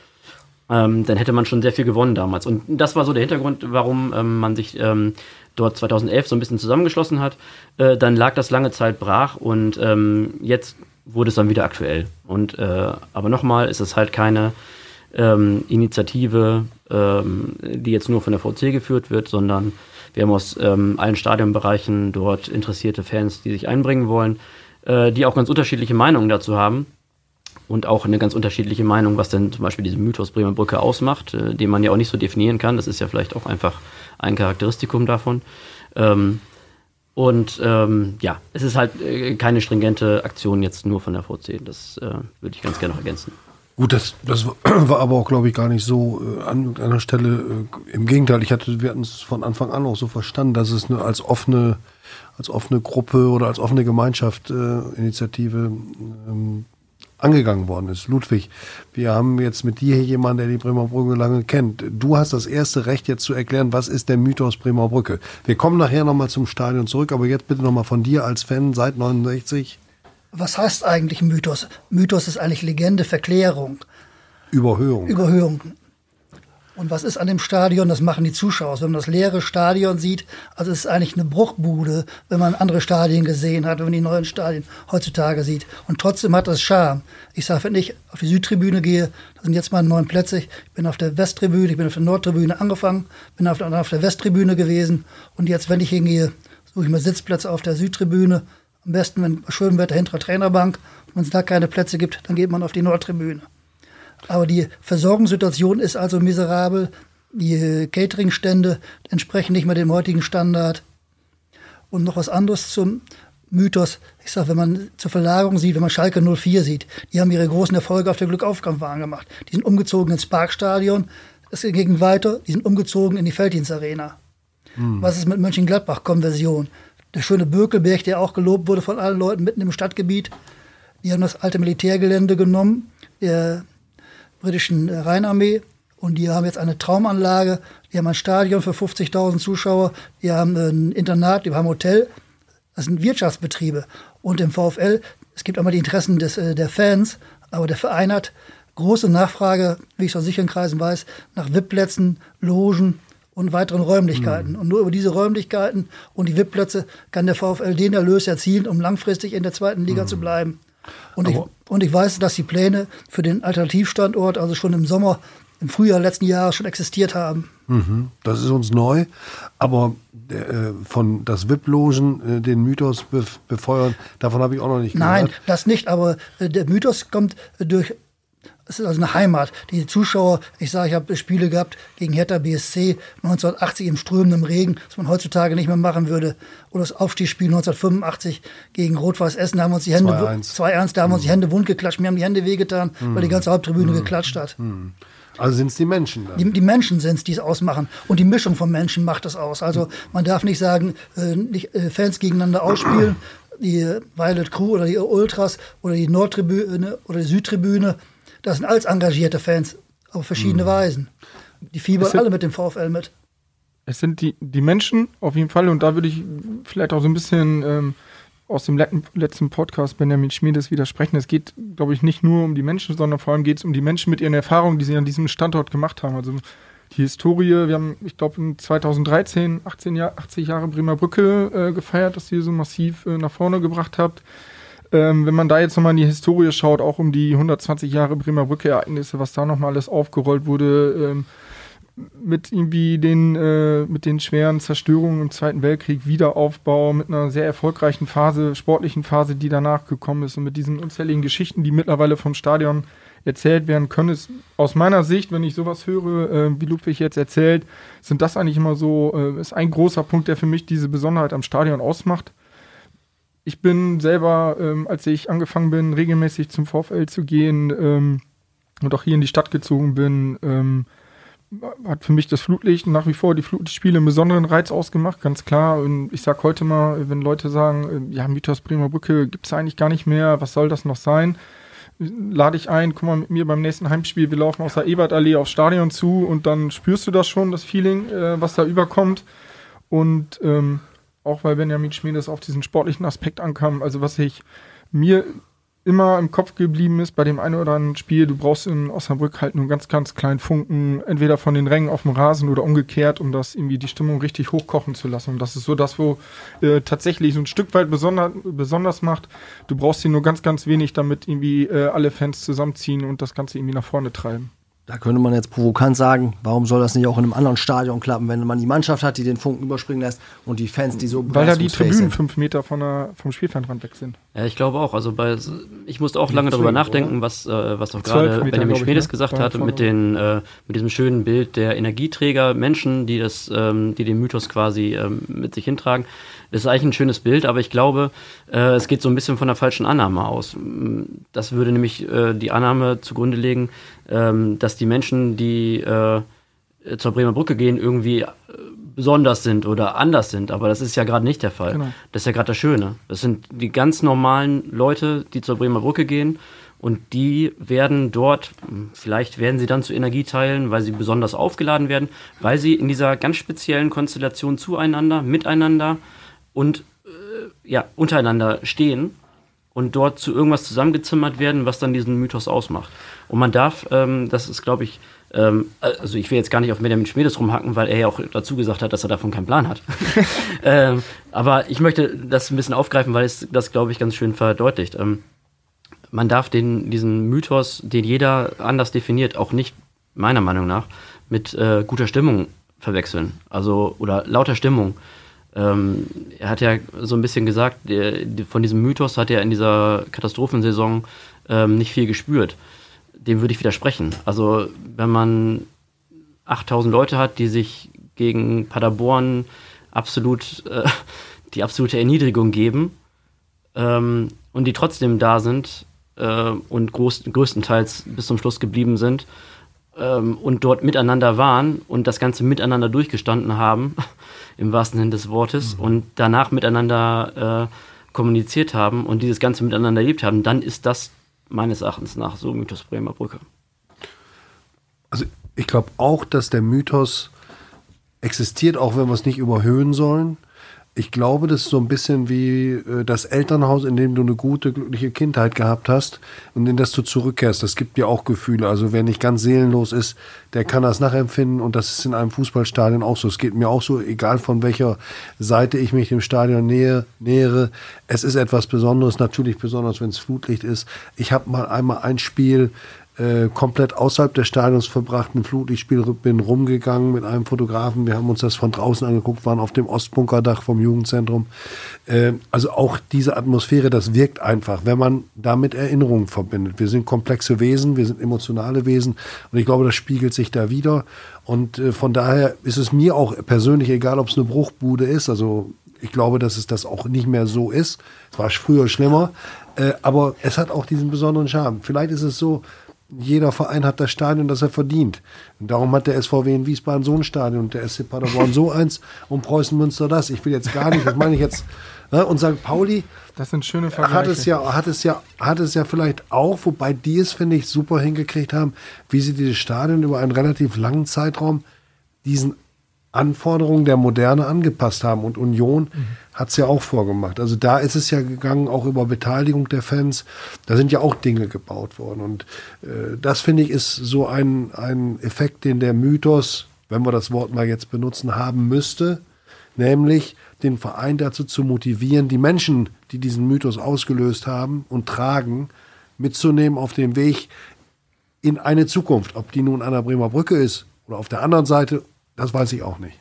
Ähm, dann hätte man schon sehr viel gewonnen damals. Und das war so der Hintergrund, warum ähm, man sich ähm, dort 2011 so ein bisschen zusammengeschlossen hat. Äh, dann lag das lange Zeit brach und ähm, jetzt wurde es dann wieder aktuell. Und äh, aber nochmal ist es halt keine ähm, Initiative, ähm, die jetzt nur von der VC geführt wird, sondern wir haben aus ähm, allen Stadionbereichen dort interessierte Fans, die sich einbringen wollen, äh, die auch ganz unterschiedliche Meinungen dazu haben und auch eine ganz unterschiedliche Meinung, was denn zum Beispiel diesen Mythos Bremer Brücke ausmacht, äh, den man ja auch nicht so definieren kann. Das ist ja vielleicht auch einfach ein Charakteristikum davon. Ähm, und ähm, ja, es ist halt äh, keine stringente Aktion jetzt nur von der VC. Das äh, würde ich ganz gerne noch ergänzen. Gut, das, das war aber auch, glaube ich, gar nicht so äh, an einer Stelle. Äh, Im Gegenteil, ich hatte, wir hatten es von Anfang an auch so verstanden, dass es nur als offene, als offene Gruppe oder als offene Gemeinschaft äh, Initiative ähm, angegangen worden ist. Ludwig, wir haben jetzt mit dir hier jemanden, der die Bremer Brücke lange kennt. Du hast das erste Recht jetzt zu erklären, was ist der Mythos Bremer Brücke. Wir kommen nachher nochmal zum Stadion zurück, aber jetzt bitte nochmal von dir als Fan seit 69. Was heißt eigentlich Mythos? Mythos ist eigentlich Legende, Verklärung. Überhöhung. Überhöhung. Und was ist an dem Stadion? Das machen die Zuschauer. Wenn man das leere Stadion sieht, also es ist eigentlich eine Bruchbude, wenn man andere Stadien gesehen hat, wenn man die neuen Stadien heutzutage sieht. Und trotzdem hat das Charme. Ich sage, wenn ich auf die Südtribüne gehe, das sind jetzt meine neun Plätze, ich bin auf der Westtribüne, ich bin auf der Nordtribüne angefangen, bin auf der, auf der Westtribüne gewesen. Und jetzt, wenn ich hingehe, suche ich mir Sitzplätze auf der Südtribüne. Am besten, wenn schön Wetter hinter der Trainerbank. Wenn es da keine Plätze gibt, dann geht man auf die Nordtribüne. Aber die Versorgungssituation ist also miserabel. Die Cateringstände entsprechen nicht mehr dem heutigen Standard. Und noch was anderes zum Mythos. Ich sage, wenn man zur Verlagerung sieht, wenn man Schalke 04 sieht, die haben ihre großen Erfolge auf der Glückaufkampfbahn gemacht. Die sind umgezogen ins Parkstadion. Es ging weiter. Die sind umgezogen in die Felddienstarena. Hm. Was ist mit Mönchengladbach-Konversion? Der schöne Bökelberg, der auch gelobt wurde von allen Leuten mitten im Stadtgebiet. Die haben das alte Militärgelände genommen. Der britischen Rheinarmee. Und die haben jetzt eine Traumanlage, die haben ein Stadion für 50.000 Zuschauer, die haben ein Internat, die haben ein Hotel. Das sind Wirtschaftsbetriebe. Und im VfL, es gibt einmal die Interessen des, äh, der Fans, aber der Verein hat große Nachfrage, wie ich aus sicheren Kreisen weiß, nach VIP-Plätzen, Logen und weiteren Räumlichkeiten. Mhm. Und nur über diese Räumlichkeiten und die VIP-Plätze kann der VfL den Erlös erzielen, um langfristig in der zweiten Liga mhm. zu bleiben. Und ich, und ich weiß, dass die Pläne für den Alternativstandort also schon im Sommer, im Frühjahr letzten Jahres schon existiert haben. Mhm, das ist uns neu, aber äh, von das VIP-Logen, äh, den Mythos befeuern, davon habe ich auch noch nicht gehört. Nein, das nicht, aber äh, der Mythos kommt durch es ist also eine Heimat. Die Zuschauer, ich sage, ich habe Spiele gehabt gegen Hertha BSC 1980 im strömenden Regen, was man heutzutage nicht mehr machen würde. Oder das Aufstiegsspiel 1985 gegen Rot-Weiß Essen, da haben wir uns die Hände 2-1, da haben wir uns die Hände wund geklatscht, mir haben die Hände wehgetan, mhm. weil die ganze Haupttribüne mhm. geklatscht hat. Mhm. Also sind es die Menschen dann? Die, die Menschen sind es, die es ausmachen. Und die Mischung von Menschen macht es aus. Also man darf nicht sagen, äh, nicht, äh, Fans gegeneinander ausspielen, die Violet Crew oder die Ultras oder die Nordtribüne oder die Südtribüne das sind alles engagierte Fans auf verschiedene mhm. Weisen. Die fiebern sind, alle mit dem VfL mit. Es sind die, die Menschen auf jeden Fall und da würde ich vielleicht auch so ein bisschen ähm, aus dem letzten Podcast Benjamin Schmiedes widersprechen. Es geht, glaube ich, nicht nur um die Menschen, sondern vor allem geht es um die Menschen mit ihren Erfahrungen, die sie an diesem Standort gemacht haben. Also die Historie, wir haben, ich glaube, 2013 18 Jahr, 80 Jahre Bremer Brücke äh, gefeiert, dass ihr so massiv äh, nach vorne gebracht habt. Ähm, wenn man da jetzt nochmal in die Historie schaut, auch um die 120 Jahre Bremer Brücke-Ereignisse, was da nochmal alles aufgerollt wurde, ähm, mit irgendwie den, äh, mit den schweren Zerstörungen im Zweiten Weltkrieg, Wiederaufbau, mit einer sehr erfolgreichen Phase, sportlichen Phase, die danach gekommen ist und mit diesen unzähligen Geschichten, die mittlerweile vom Stadion erzählt werden können, ist aus meiner Sicht, wenn ich sowas höre, äh, wie Ludwig jetzt erzählt, sind das eigentlich immer so, äh, ist ein großer Punkt, der für mich diese Besonderheit am Stadion ausmacht ich bin selber, ähm, als ich angefangen bin, regelmäßig zum VfL zu gehen ähm, und auch hier in die Stadt gezogen bin, ähm, hat für mich das Flutlicht nach wie vor die Flutlichtspiele einen besonderen Reiz ausgemacht, ganz klar. Und ich sage heute mal, wenn Leute sagen, äh, ja, Mythos Bremer Brücke gibt es eigentlich gar nicht mehr, was soll das noch sein? Lade ich ein, komm mal mit mir beim nächsten Heimspiel, wir laufen aus der Ebertallee aufs Stadion zu und dann spürst du das schon, das Feeling, äh, was da überkommt. Und ähm, auch weil Benjamin Schmiedes auf diesen sportlichen Aspekt ankam. Also was ich mir immer im Kopf geblieben ist bei dem einen oder anderen Spiel, du brauchst in Osnabrück halt nur ganz, ganz kleinen Funken, entweder von den Rängen auf dem Rasen oder umgekehrt, um das irgendwie die Stimmung richtig hochkochen zu lassen. Und das ist so das, wo äh, tatsächlich so ein Stück weit besonder, besonders macht. Du brauchst hier nur ganz, ganz wenig, damit irgendwie äh, alle Fans zusammenziehen und das Ganze irgendwie nach vorne treiben. Da könnte man jetzt provokant sagen, warum soll das nicht auch in einem anderen Stadion klappen, wenn man die Mannschaft hat, die den Funken überspringen lässt und die Fans, die so Weil da die Tribünen sind. fünf Meter von der, vom Spielfeldrand weg sind. Ja, ich glaube auch. Also bei, ich musste auch lange darüber nachdenken, oder? was, äh, was auch gerade Benjamin Schmedes ne? gesagt hatte, mit, den, äh, mit diesem schönen Bild der Energieträger, Menschen, die, das, ähm, die den Mythos quasi ähm, mit sich hintragen. Das ist eigentlich ein schönes Bild, aber ich glaube, äh, es geht so ein bisschen von der falschen Annahme aus. Das würde nämlich äh, die Annahme zugrunde legen, ähm, dass die Menschen, die äh, zur Bremer Brücke gehen, irgendwie äh, besonders sind oder anders sind. Aber das ist ja gerade nicht der Fall. Genau. Das ist ja gerade das Schöne. Das sind die ganz normalen Leute, die zur Bremer Brücke gehen. Und die werden dort, vielleicht werden sie dann zu Energieteilen, weil sie besonders aufgeladen werden, weil sie in dieser ganz speziellen Konstellation zueinander, miteinander und äh, ja, untereinander stehen und dort zu irgendwas zusammengezimmert werden, was dann diesen Mythos ausmacht. Und man darf, ähm, das ist, glaube ich, ähm, also ich will jetzt gar nicht auf Benjamin Schmedes rumhacken, weil er ja auch dazu gesagt hat, dass er davon keinen Plan hat. ähm, aber ich möchte das ein bisschen aufgreifen, weil es das, glaube ich, ganz schön verdeutlicht. Ähm, man darf den, diesen Mythos, den jeder anders definiert, auch nicht, meiner Meinung nach, mit äh, guter Stimmung verwechseln. Also, oder lauter Stimmung. Ähm, er hat ja so ein bisschen gesagt, der, von diesem Mythos hat er in dieser Katastrophensaison ähm, nicht viel gespürt. Dem würde ich widersprechen. Also, wenn man 8000 Leute hat, die sich gegen Paderborn absolut äh, die absolute Erniedrigung geben ähm, und die trotzdem da sind äh, und groß, größtenteils bis zum Schluss geblieben sind ähm, und dort miteinander waren und das Ganze miteinander durchgestanden haben, im wahrsten Sinne des Wortes, und danach miteinander äh, kommuniziert haben und dieses Ganze miteinander erlebt haben, dann ist das meines Erachtens nach so Mythos Bremer Brücke. Also ich glaube auch, dass der Mythos existiert, auch wenn wir es nicht überhöhen sollen. Ich glaube, das ist so ein bisschen wie äh, das Elternhaus, in dem du eine gute, glückliche Kindheit gehabt hast und in das du zurückkehrst. Das gibt dir auch Gefühle. Also wer nicht ganz seelenlos ist, der kann das nachempfinden und das ist in einem Fußballstadion auch so. Es geht mir auch so, egal von welcher Seite ich mich dem Stadion nähe, nähere. Es ist etwas Besonderes, natürlich besonders, wenn es Flutlicht ist. Ich habe mal einmal ein Spiel äh, komplett außerhalb des Stadions verbracht, ein Flutlichtspiel, bin rumgegangen mit einem Fotografen. Wir haben uns das von draußen angeguckt, waren auf dem Ostbunkerdach vom Jugendzentrum. Äh, also auch diese Atmosphäre, das wirkt einfach, wenn man damit Erinnerungen verbindet. Wir sind komplexe Wesen, wir sind emotionale Wesen und ich glaube, das spiegelt sich da wieder. Und äh, von daher ist es mir auch persönlich egal, ob es eine Bruchbude ist. Also ich glaube, dass es das auch nicht mehr so ist. Es war früher schlimmer, äh, aber es hat auch diesen besonderen Charme. Vielleicht ist es so, jeder Verein hat das Stadion, das er verdient. Und darum hat der SVW in Wiesbaden so ein Stadion und der SC Paderborn so eins und Preußen Münster das. Ich will jetzt gar nicht, das meine ich jetzt. Ne? Und St. Pauli Das sind schöne Vergleiche. hat es ja, hat es ja, hat es ja vielleicht auch, wobei die es, finde ich, super hingekriegt haben, wie sie dieses Stadion über einen relativ langen Zeitraum diesen Anforderungen der Moderne angepasst haben. Und Union hat es ja auch vorgemacht. Also da ist es ja gegangen, auch über Beteiligung der Fans. Da sind ja auch Dinge gebaut worden. Und äh, das, finde ich, ist so ein, ein Effekt, den der Mythos, wenn wir das Wort mal jetzt benutzen, haben müsste. Nämlich den Verein dazu zu motivieren, die Menschen, die diesen Mythos ausgelöst haben und tragen, mitzunehmen auf den Weg in eine Zukunft. Ob die nun an der Bremer Brücke ist oder auf der anderen Seite, das weiß ich auch nicht.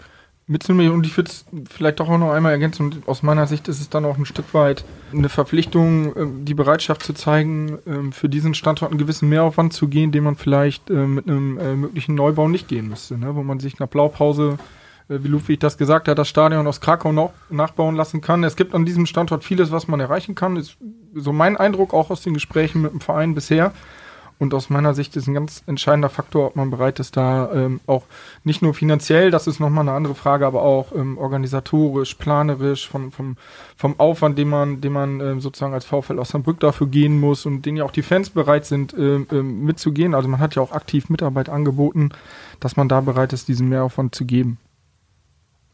mitzunehmen. Und ich würde es vielleicht doch auch noch einmal ergänzen. Aus meiner Sicht ist es dann auch ein Stück weit eine Verpflichtung, ähm, die Bereitschaft zu zeigen, ähm, für diesen Standort einen gewissen Mehraufwand zu gehen, den man vielleicht äh, mit einem äh, möglichen Neubau nicht gehen müsste. Ne? Wo man sich nach Blaupause, äh, wie Ludwig das gesagt hat, das Stadion aus Krakau noch nachbauen lassen kann. Es gibt an diesem Standort vieles, was man erreichen kann. Ist so mein Eindruck auch aus den Gesprächen mit dem Verein bisher. Und aus meiner Sicht ist ein ganz entscheidender Faktor, ob man bereit ist, da ähm, auch nicht nur finanziell, das ist nochmal eine andere Frage, aber auch ähm, organisatorisch, planerisch, von, vom, vom Aufwand, den man, den man ähm, sozusagen als VfL Osnabrück dafür gehen muss und den ja auch die Fans bereit sind, ähm, ähm, mitzugehen. Also man hat ja auch aktiv Mitarbeit angeboten, dass man da bereit ist, diesen Mehraufwand zu geben.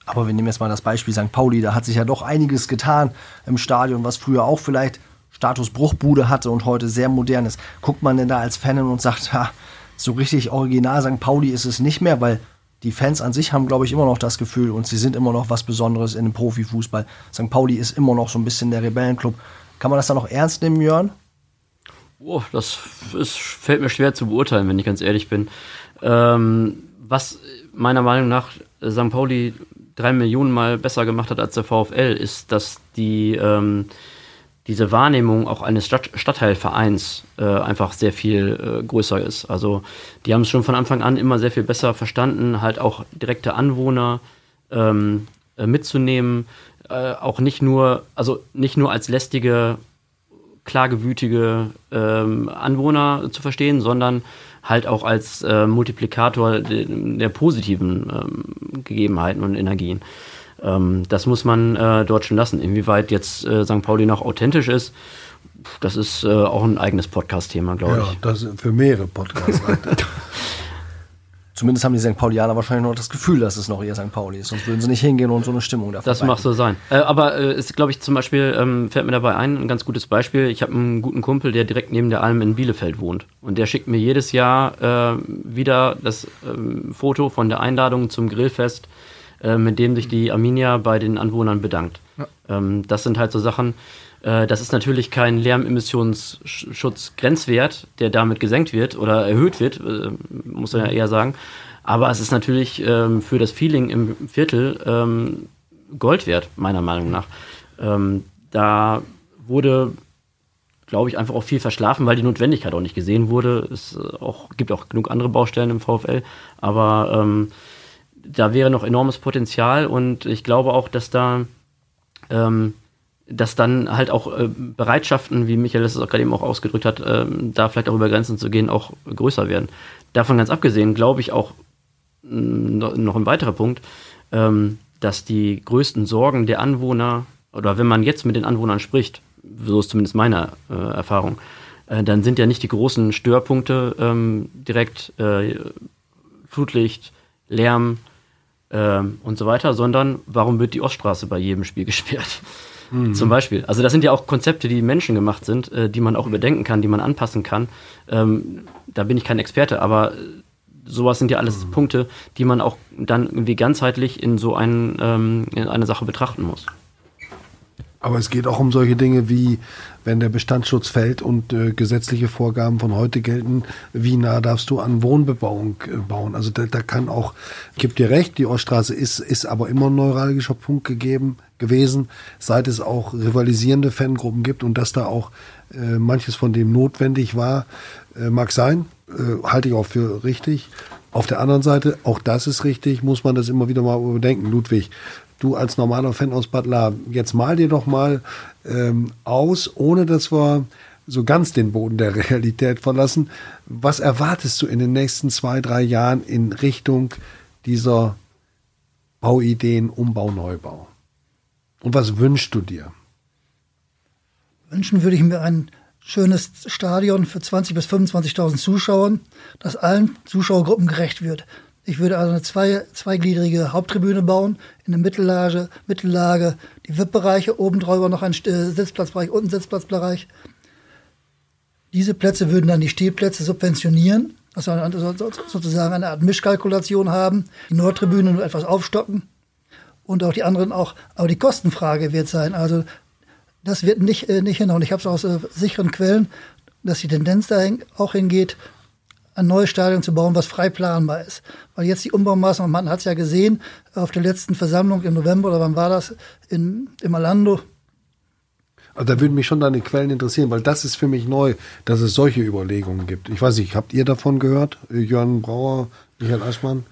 Aber wir nehmen jetzt mal das Beispiel St. Pauli, da hat sich ja doch einiges getan im Stadion, was früher auch vielleicht Status Bruchbude hatte und heute sehr modern ist. Guckt man denn da als Fan und sagt, ha, so richtig original St. Pauli ist es nicht mehr, weil die Fans an sich haben, glaube ich, immer noch das Gefühl und sie sind immer noch was Besonderes in dem Profifußball. St. Pauli ist immer noch so ein bisschen der Rebellenclub. Kann man das da noch ernst nehmen, Jörn? Oh, das ist, fällt mir schwer zu beurteilen, wenn ich ganz ehrlich bin. Ähm, was meiner Meinung nach St. Pauli drei Millionen Mal besser gemacht hat als der VfL, ist, dass die ähm, diese Wahrnehmung auch eines Stadt Stadtteilvereins äh, einfach sehr viel äh, größer ist. Also die haben es schon von Anfang an immer sehr viel besser verstanden, halt auch direkte Anwohner ähm, äh, mitzunehmen, äh, auch nicht nur, also nicht nur als lästige, klagewütige ähm, Anwohner zu verstehen, sondern halt auch als äh, Multiplikator der, der positiven ähm, Gegebenheiten und Energien. Ähm, das muss man äh, dort schon lassen. Inwieweit jetzt äh, St. Pauli noch authentisch ist, das ist äh, auch ein eigenes Podcast-Thema, glaube Ja, ich. das ist für mehrere Podcasts. Zumindest haben die St. Paulianer wahrscheinlich noch das Gefühl, dass es noch ihr St. Pauli ist. Sonst würden sie nicht hingehen und so eine Stimmung dafür Das mag so sein. Äh, aber äh, ist, glaube ich, zum Beispiel, ähm, fällt mir dabei ein, ein ganz gutes Beispiel. Ich habe einen guten Kumpel, der direkt neben der Alm in Bielefeld wohnt. Und der schickt mir jedes Jahr äh, wieder das ähm, Foto von der Einladung zum Grillfest, äh, mit dem sich die Arminia bei den Anwohnern bedankt. Ähm, das sind halt so Sachen, äh, das ist natürlich kein Lärmemissionsschutz-Grenzwert, der damit gesenkt wird oder erhöht wird, äh, muss man ja eher sagen. Aber es ist natürlich ähm, für das Feeling im Viertel ähm, Gold wert, meiner Meinung nach. Ähm, da wurde, glaube ich, einfach auch viel verschlafen, weil die Notwendigkeit auch nicht gesehen wurde. Es äh, auch, gibt auch genug andere Baustellen im VfL, aber ähm, da wäre noch enormes Potenzial und ich glaube auch, dass da ähm, dass dann halt auch äh, Bereitschaften, wie Michael es auch gerade eben auch ausgedrückt hat, ähm, da vielleicht auch über Grenzen zu gehen, auch größer werden. Davon ganz abgesehen, glaube ich auch mh, noch ein weiterer Punkt, ähm, dass die größten Sorgen der Anwohner, oder wenn man jetzt mit den Anwohnern spricht, so ist zumindest meine äh, Erfahrung, äh, dann sind ja nicht die großen Störpunkte ähm, direkt äh, Flutlicht, Lärm ähm, und so weiter, sondern warum wird die Oststraße bei jedem Spiel gesperrt? Zum Beispiel. Also das sind ja auch Konzepte, die menschengemacht sind, äh, die man auch überdenken kann, die man anpassen kann. Ähm, da bin ich kein Experte, aber äh, sowas sind ja alles Punkte, die man auch dann irgendwie ganzheitlich in so einen, ähm, in eine Sache betrachten muss. Aber es geht auch um solche Dinge wie, wenn der Bestandsschutz fällt und äh, gesetzliche Vorgaben von heute gelten, wie nah darfst du an Wohnbebauung äh, bauen? Also da, da kann auch, ich gebe dir recht, die Oststraße ist, ist aber immer ein neuralgischer Punkt gegeben gewesen, seit es auch rivalisierende Fangruppen gibt und dass da auch äh, manches von dem notwendig war, äh, mag sein, äh, halte ich auch für richtig. Auf der anderen Seite, auch das ist richtig, muss man das immer wieder mal überdenken. Ludwig, du als normaler Fan aus La, jetzt mal dir doch mal ähm, aus, ohne dass wir so ganz den Boden der Realität verlassen. Was erwartest du in den nächsten zwei, drei Jahren in Richtung dieser Bauideen, Umbau, Neubau? Und was wünschst du dir? Wünschen würde ich mir ein schönes Stadion für 20.000 bis 25.000 Zuschauern, das allen Zuschauergruppen gerecht wird. Ich würde also eine zwei, zweigliedrige Haupttribüne bauen, in der Mittellage, Mittellage die VIP-Bereiche, oben drüber noch ein äh, Sitzplatzbereich und ein Sitzplatzbereich. Diese Plätze würden dann die Stehplätze subventionieren, also sozusagen eine Art Mischkalkulation haben, die Nordtribüne nur etwas aufstocken und auch die anderen auch. Aber die Kostenfrage wird sein, also das wird nicht, äh, nicht hinhauen. Ich habe es aus äh, sicheren Quellen, dass die Tendenz dahin auch hingeht, ein neues Stadion zu bauen, was frei planbar ist. Weil jetzt die Umbaumaßnahmen, man hat es ja gesehen, auf der letzten Versammlung im November, oder wann war das, in, im Orlando, Also da würden mich schon deine Quellen interessieren, weil das ist für mich neu, dass es solche Überlegungen gibt. Ich weiß nicht, habt ihr davon gehört? Äh, Jörn Brauer, Michael Aschmann?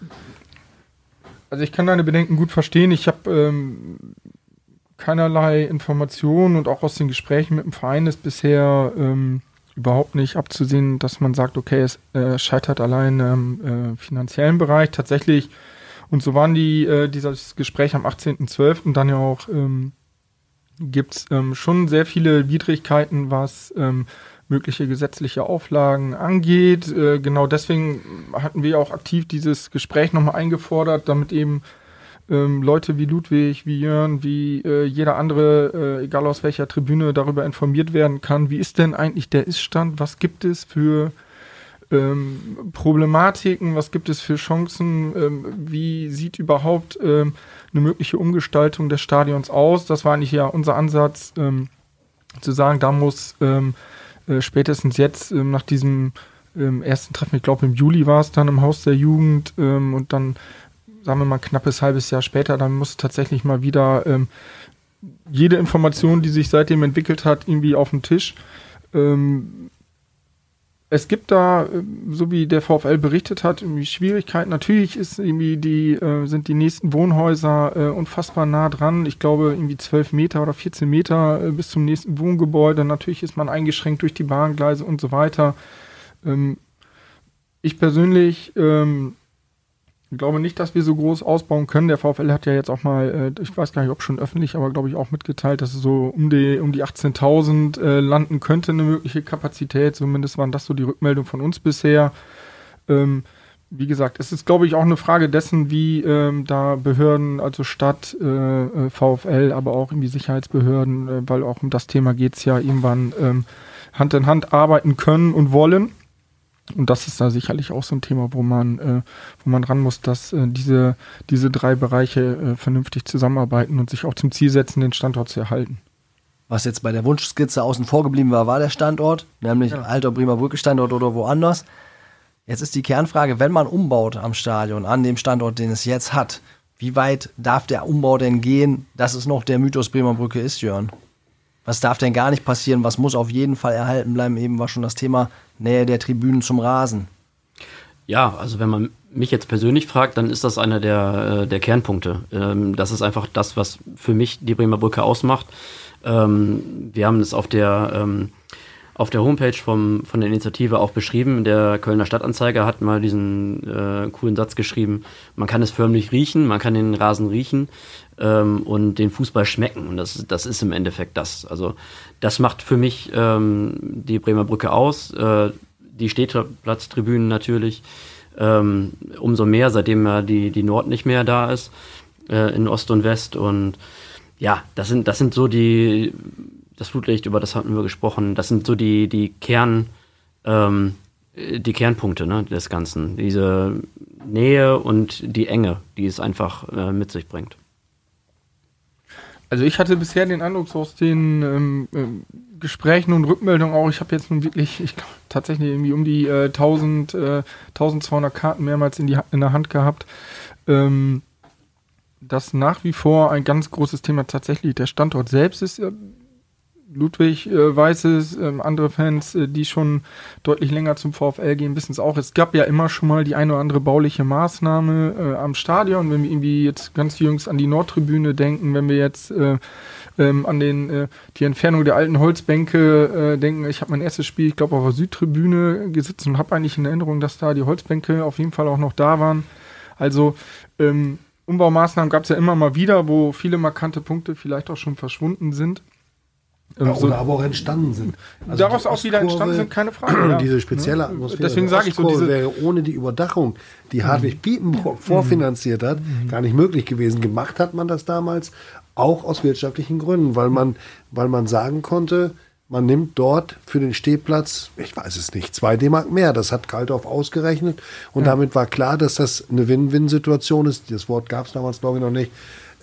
Also ich kann deine Bedenken gut verstehen. Ich habe ähm, keinerlei Informationen und auch aus den Gesprächen mit dem Verein ist bisher ähm, überhaupt nicht abzusehen, dass man sagt, okay, es äh, scheitert allein im äh, finanziellen Bereich. Tatsächlich, und so waren die, äh, dieses Gespräch am 18.12. dann ja auch, ähm, gibt es ähm, schon sehr viele Widrigkeiten, was ähm, mögliche gesetzliche Auflagen angeht. Äh, genau deswegen hatten wir auch aktiv dieses Gespräch nochmal eingefordert, damit eben ähm, Leute wie Ludwig, wie Jörn, wie äh, jeder andere, äh, egal aus welcher Tribüne, darüber informiert werden kann. Wie ist denn eigentlich der Iststand? Was gibt es für ähm, Problematiken? Was gibt es für Chancen? Ähm, wie sieht überhaupt ähm, eine mögliche Umgestaltung des Stadions aus? Das war eigentlich ja unser Ansatz, ähm, zu sagen, da muss ähm, äh, spätestens jetzt nach diesem ersten Treffen, ich glaube im Juli war es dann im Haus der Jugend und dann sagen wir mal, knappes halbes Jahr später, dann muss tatsächlich mal wieder ähm, jede Information, die sich seitdem entwickelt hat, irgendwie auf den Tisch. Ähm, es gibt da, ähm, so wie der VfL berichtet hat, irgendwie Schwierigkeiten. Natürlich ist irgendwie die, äh, sind die nächsten Wohnhäuser äh, unfassbar nah dran. Ich glaube, irgendwie 12 Meter oder 14 Meter äh, bis zum nächsten Wohngebäude. Natürlich ist man eingeschränkt durch die Bahngleise und so weiter. Ähm, ich persönlich ähm, ich glaube nicht, dass wir so groß ausbauen können. Der VfL hat ja jetzt auch mal, äh, ich weiß gar nicht, ob schon öffentlich, aber glaube ich auch mitgeteilt, dass es so um die, um die 18.000 äh, landen könnte, eine mögliche Kapazität. Zumindest waren das so die Rückmeldungen von uns bisher. Ähm, wie gesagt, es ist, glaube ich, auch eine Frage dessen, wie ähm, da Behörden, also Stadt, äh, äh VfL, aber auch irgendwie Sicherheitsbehörden, äh, weil auch um das Thema geht es ja irgendwann, ähm, Hand in Hand arbeiten können und wollen. Und das ist da sicherlich auch so ein Thema, wo man, äh, wo man ran muss, dass äh, diese, diese drei Bereiche äh, vernünftig zusammenarbeiten und sich auch zum Ziel setzen, den Standort zu erhalten. Was jetzt bei der Wunschskizze außen vor geblieben war, war der Standort, nämlich ja. alter Bremer Brücke Standort oder woanders. Jetzt ist die Kernfrage, wenn man umbaut am Stadion, an dem Standort, den es jetzt hat, wie weit darf der Umbau denn gehen, dass es noch der Mythos Bremer Brücke ist, Jörn? Was darf denn gar nicht passieren? Was muss auf jeden Fall erhalten bleiben? Eben war schon das Thema Nähe der Tribünen zum Rasen. Ja, also wenn man mich jetzt persönlich fragt, dann ist das einer der, äh, der Kernpunkte. Ähm, das ist einfach das, was für mich die Bremer Brücke ausmacht. Ähm, wir haben es auf der, ähm, auf der Homepage vom, von der Initiative auch beschrieben. Der Kölner Stadtanzeiger hat mal diesen äh, coolen Satz geschrieben, man kann es förmlich riechen, man kann den Rasen riechen und den Fußball schmecken. Und das, das ist im Endeffekt das. Also das macht für mich ähm, die Bremer Brücke aus. Äh, die Städteplatztribünen natürlich. Ähm, umso mehr, seitdem ja die, die Nord nicht mehr da ist, äh, in Ost und West. Und ja, das sind, das sind so die, das Flutlicht, über das hatten wir gesprochen, das sind so die, die Kern, ähm, die Kernpunkte ne, des Ganzen. Diese Nähe und die Enge, die es einfach äh, mit sich bringt. Also ich hatte bisher den Eindruck so aus den ähm, ähm, Gesprächen und Rückmeldungen auch, ich habe jetzt nun wirklich, ich glaube tatsächlich irgendwie um die äh, 1000, äh, 1200 Karten mehrmals in, die, in der Hand gehabt, ähm, dass nach wie vor ein ganz großes Thema tatsächlich der Standort selbst ist. Ludwig äh, weiß es, äh, andere Fans, äh, die schon deutlich länger zum VfL gehen, wissen es auch. Es gab ja immer schon mal die eine oder andere bauliche Maßnahme äh, am Stadion. Wenn wir irgendwie jetzt ganz jüngst an die Nordtribüne denken, wenn wir jetzt äh, ähm, an den, äh, die Entfernung der alten Holzbänke denken. Ich habe mein erstes Spiel, ich glaube, auf der Südtribüne gesitzt und habe eigentlich in Erinnerung, dass da die Holzbänke auf jeden Fall auch noch da waren. Also ähm, Umbaumaßnahmen gab es ja immer mal wieder, wo viele markante Punkte vielleicht auch schon verschwunden sind. Ja, so, oder aber auch entstanden sind. Also daraus auch wieder entstanden sind, keine Frage. Ja. Diese spezielle ne? Atmosphäre. Deswegen sage ich so, diese wäre ohne die Überdachung, die Hartwig Piepenbrock vorfinanziert hat, mhm. gar nicht möglich gewesen. Gemacht hat man das damals auch aus wirtschaftlichen Gründen, weil man, weil man sagen konnte, man nimmt dort für den Stehplatz, ich weiß es nicht, zwei D-Mark mehr. Das hat Kalthoff ausgerechnet. Und ja. damit war klar, dass das eine Win-Win-Situation ist. Das Wort gab es damals, glaube ich, noch nicht.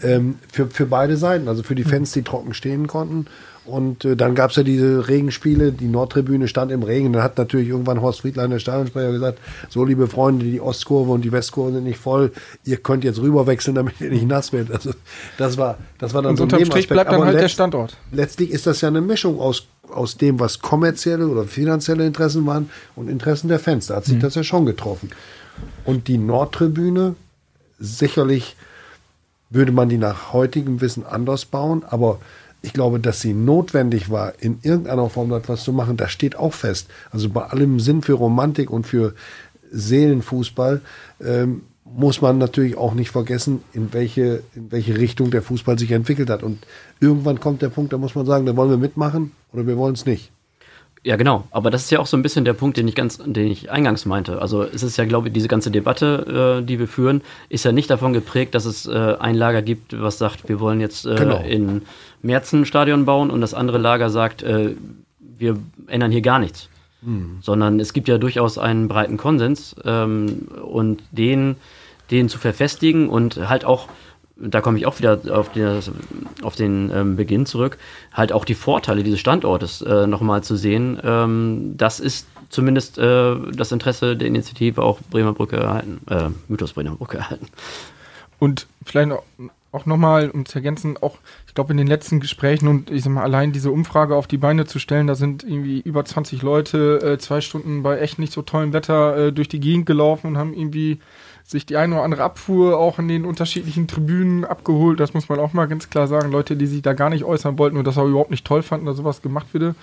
Ähm, für, für beide Seiten. Also für die Fans, die trocken stehen konnten und äh, dann gab es ja diese Regenspiele, die Nordtribüne stand im Regen. Dann hat natürlich irgendwann Horst Friedlein, der Stadionsprecher, gesagt, so liebe Freunde, die Ostkurve und die Westkurve sind nicht voll, ihr könnt jetzt rüberwechseln, damit ihr nicht nass werdet. Also das war, das war dann und so ein unterm Strich bleibt dann Aber halt der Standort. Letztlich ist das ja eine Mischung aus, aus dem, was kommerzielle oder finanzielle Interessen waren und Interessen der Fans. Da hat sich mhm. das ja schon getroffen. Und die Nordtribüne, sicherlich würde man die nach heutigem Wissen anders bauen, aber ich glaube, dass sie notwendig war, in irgendeiner Form etwas zu machen, das steht auch fest. Also bei allem Sinn für Romantik und für Seelenfußball ähm, muss man natürlich auch nicht vergessen, in welche, in welche Richtung der Fußball sich entwickelt hat. Und irgendwann kommt der Punkt, da muss man sagen, da wollen wir mitmachen oder wir wollen es nicht. Ja, genau. Aber das ist ja auch so ein bisschen der Punkt, den ich ganz, den ich eingangs meinte. Also es ist ja, glaube ich, diese ganze Debatte, äh, die wir führen, ist ja nicht davon geprägt, dass es äh, ein Lager gibt, was sagt, wir wollen jetzt äh, Genau. in März ein Stadion bauen und das andere Lager sagt, äh, wir ändern hier gar nichts. Sondern es gibt ja durchaus einen breiten Konsens ähm, und den, den zu verfestigen und halt auch da komme ich auch wieder auf, das, auf den ähm, Beginn zurück, halt auch die Vorteile dieses Standortes äh, nochmal zu sehen. Ähm, das ist zumindest äh, das Interesse der Initiative auch Bremer Brücke erhalten, äh, Mythos Bremer Brücke erhalten. Und vielleicht auch, auch nochmal, um zu ergänzen, auch, ich glaube, in den letzten Gesprächen und ich sag mal, allein diese Umfrage auf die Beine zu stellen, da sind irgendwie über 20 Leute äh, zwei Stunden bei echt nicht so tollem Wetter äh, durch die Gegend gelaufen und haben irgendwie sich die eine oder andere Abfuhr auch in den unterschiedlichen Tribünen abgeholt. Das muss man auch mal ganz klar sagen. Leute, die sich da gar nicht äußern wollten und das auch überhaupt nicht toll fanden, dass sowas gemacht würde.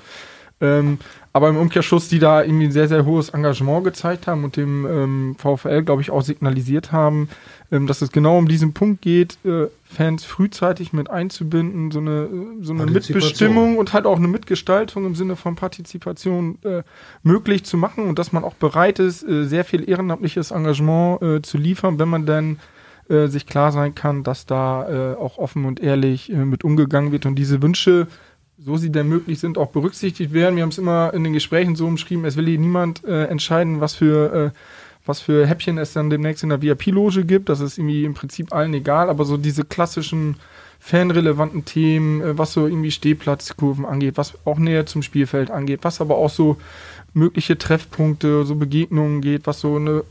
Ähm, aber im Umkehrschluss, die da irgendwie ein sehr, sehr hohes Engagement gezeigt haben und dem ähm, VfL, glaube ich, auch signalisiert haben, ähm, dass es genau um diesen Punkt geht, äh, Fans frühzeitig mit einzubinden, so eine, äh, so eine. Mitbestimmung und halt auch eine Mitgestaltung im Sinne von Partizipation äh, möglich zu machen und dass man auch bereit ist, äh, sehr viel ehrenamtliches Engagement äh, zu liefern, wenn man dann äh, sich klar sein kann, dass da auch offen und ehrlich mit umgegangen wird und diese Wünsche, so sie denn möglich sind, auch berücksichtigt werden. Wir haben es immer in den Gesprächen so umschrieben, es will hier niemand äh, entscheiden, was für, äh, was für Häppchen es dann demnächst in der VIP-Loge gibt. Das ist irgendwie im Prinzip allen egal, aber so diese klassischen fanrelevanten Themen, äh, was so irgendwie Stehplatzkurven angeht, was auch näher zum Spielfeld angeht, was aber auch so mögliche Treffpunkte, so Begegnungen geht, was so eine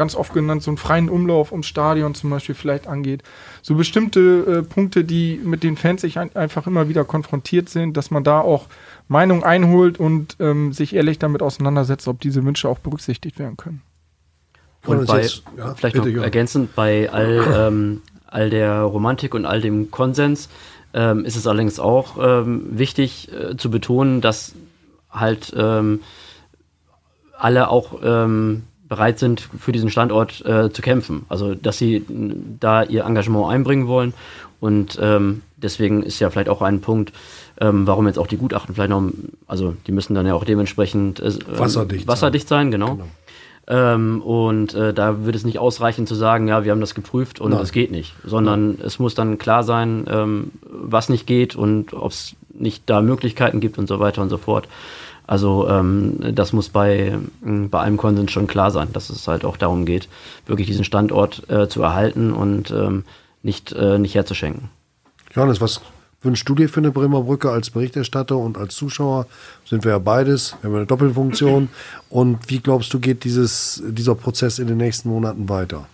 ganz oft genannt, so einen freien Umlauf ums Stadion zum Beispiel vielleicht angeht. So bestimmte äh, Punkte, die mit den Fans sich ein, einfach immer wieder konfrontiert sind, dass man da auch Meinung einholt und ähm, sich ehrlich damit auseinandersetzt, ob diese Wünsche auch berücksichtigt werden können. Und bei, jetzt- ja, vielleicht noch Jörn. ergänzend, bei all, ähm, all der Romantik und all dem Konsens ähm, ist es allerdings auch ähm, wichtig äh, zu betonen, dass halt ähm, alle auch ähm, bereit sind, für diesen Standort äh, zu kämpfen. Also, dass sie da ihr Engagement einbringen wollen. Und ähm, deswegen ist ja vielleicht auch ein Punkt, ähm, warum jetzt auch die Gutachten vielleicht noch, also die müssen dann ja auch dementsprechend äh, ähm, Wasserdicht sein. wasserdicht sein, genau. Genau. Ähm, und äh, da wird es nicht ausreichen zu sagen, ja, wir haben das geprüft und Nein. es geht nicht, sondern es muss dann klar sein, ähm, was nicht geht und ob es nicht da Möglichkeiten gibt und so weiter und so fort. Also ähm, das muss bei, mh, bei allem Konsens schon klar sein, dass es halt auch darum geht, wirklich diesen Standort äh, zu erhalten und ähm, nicht, äh, nicht herzuschenken. Johannes, was wünschst du dir für eine Bremer Brücke als Berichterstatter und als Zuschauer? Sind wir ja beides, wir haben eine Doppelfunktion. Und wie glaubst du, geht dieses, dieser Prozess in den nächsten Monaten weiter?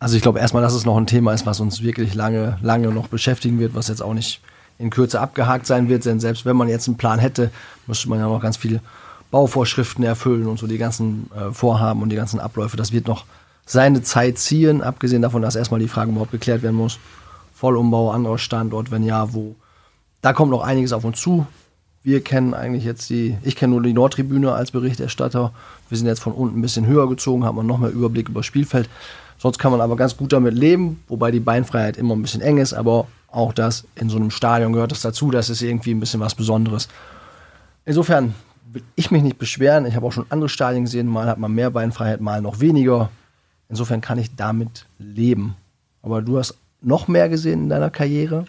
Also ich glaube erstmal, dass es noch ein Thema ist, was uns wirklich lange, lange noch beschäftigen wird, was jetzt auch nicht in Kürze abgehakt sein wird, denn selbst wenn man jetzt einen Plan hätte, müsste man ja noch ganz viele Bauvorschriften erfüllen und so die ganzen äh, Vorhaben und die ganzen Abläufe. Das wird noch seine Zeit ziehen, abgesehen davon, dass erstmal die Frage überhaupt geklärt werden muss. Vollumbau, anderer Standort, wenn ja, wo. Da kommt noch einiges auf uns zu. Wir kennen eigentlich jetzt die, ich kenne nur die Nordtribüne als Berichterstatter. Wir sind jetzt von unten ein bisschen höher gezogen, haben noch mehr Überblick über das Spielfeld. Sonst kann man aber ganz gut damit leben, wobei die Beinfreiheit immer ein bisschen eng ist, aber auch das in so einem Stadion gehört das dazu, das ist irgendwie ein bisschen was Besonderes. Insofern will ich mich nicht beschweren. Ich habe auch schon andere Stadien gesehen, mal hat man mehr Beinfreiheit, mal noch weniger. Insofern kann ich damit leben. Aber du hast noch mehr gesehen in deiner Karriere.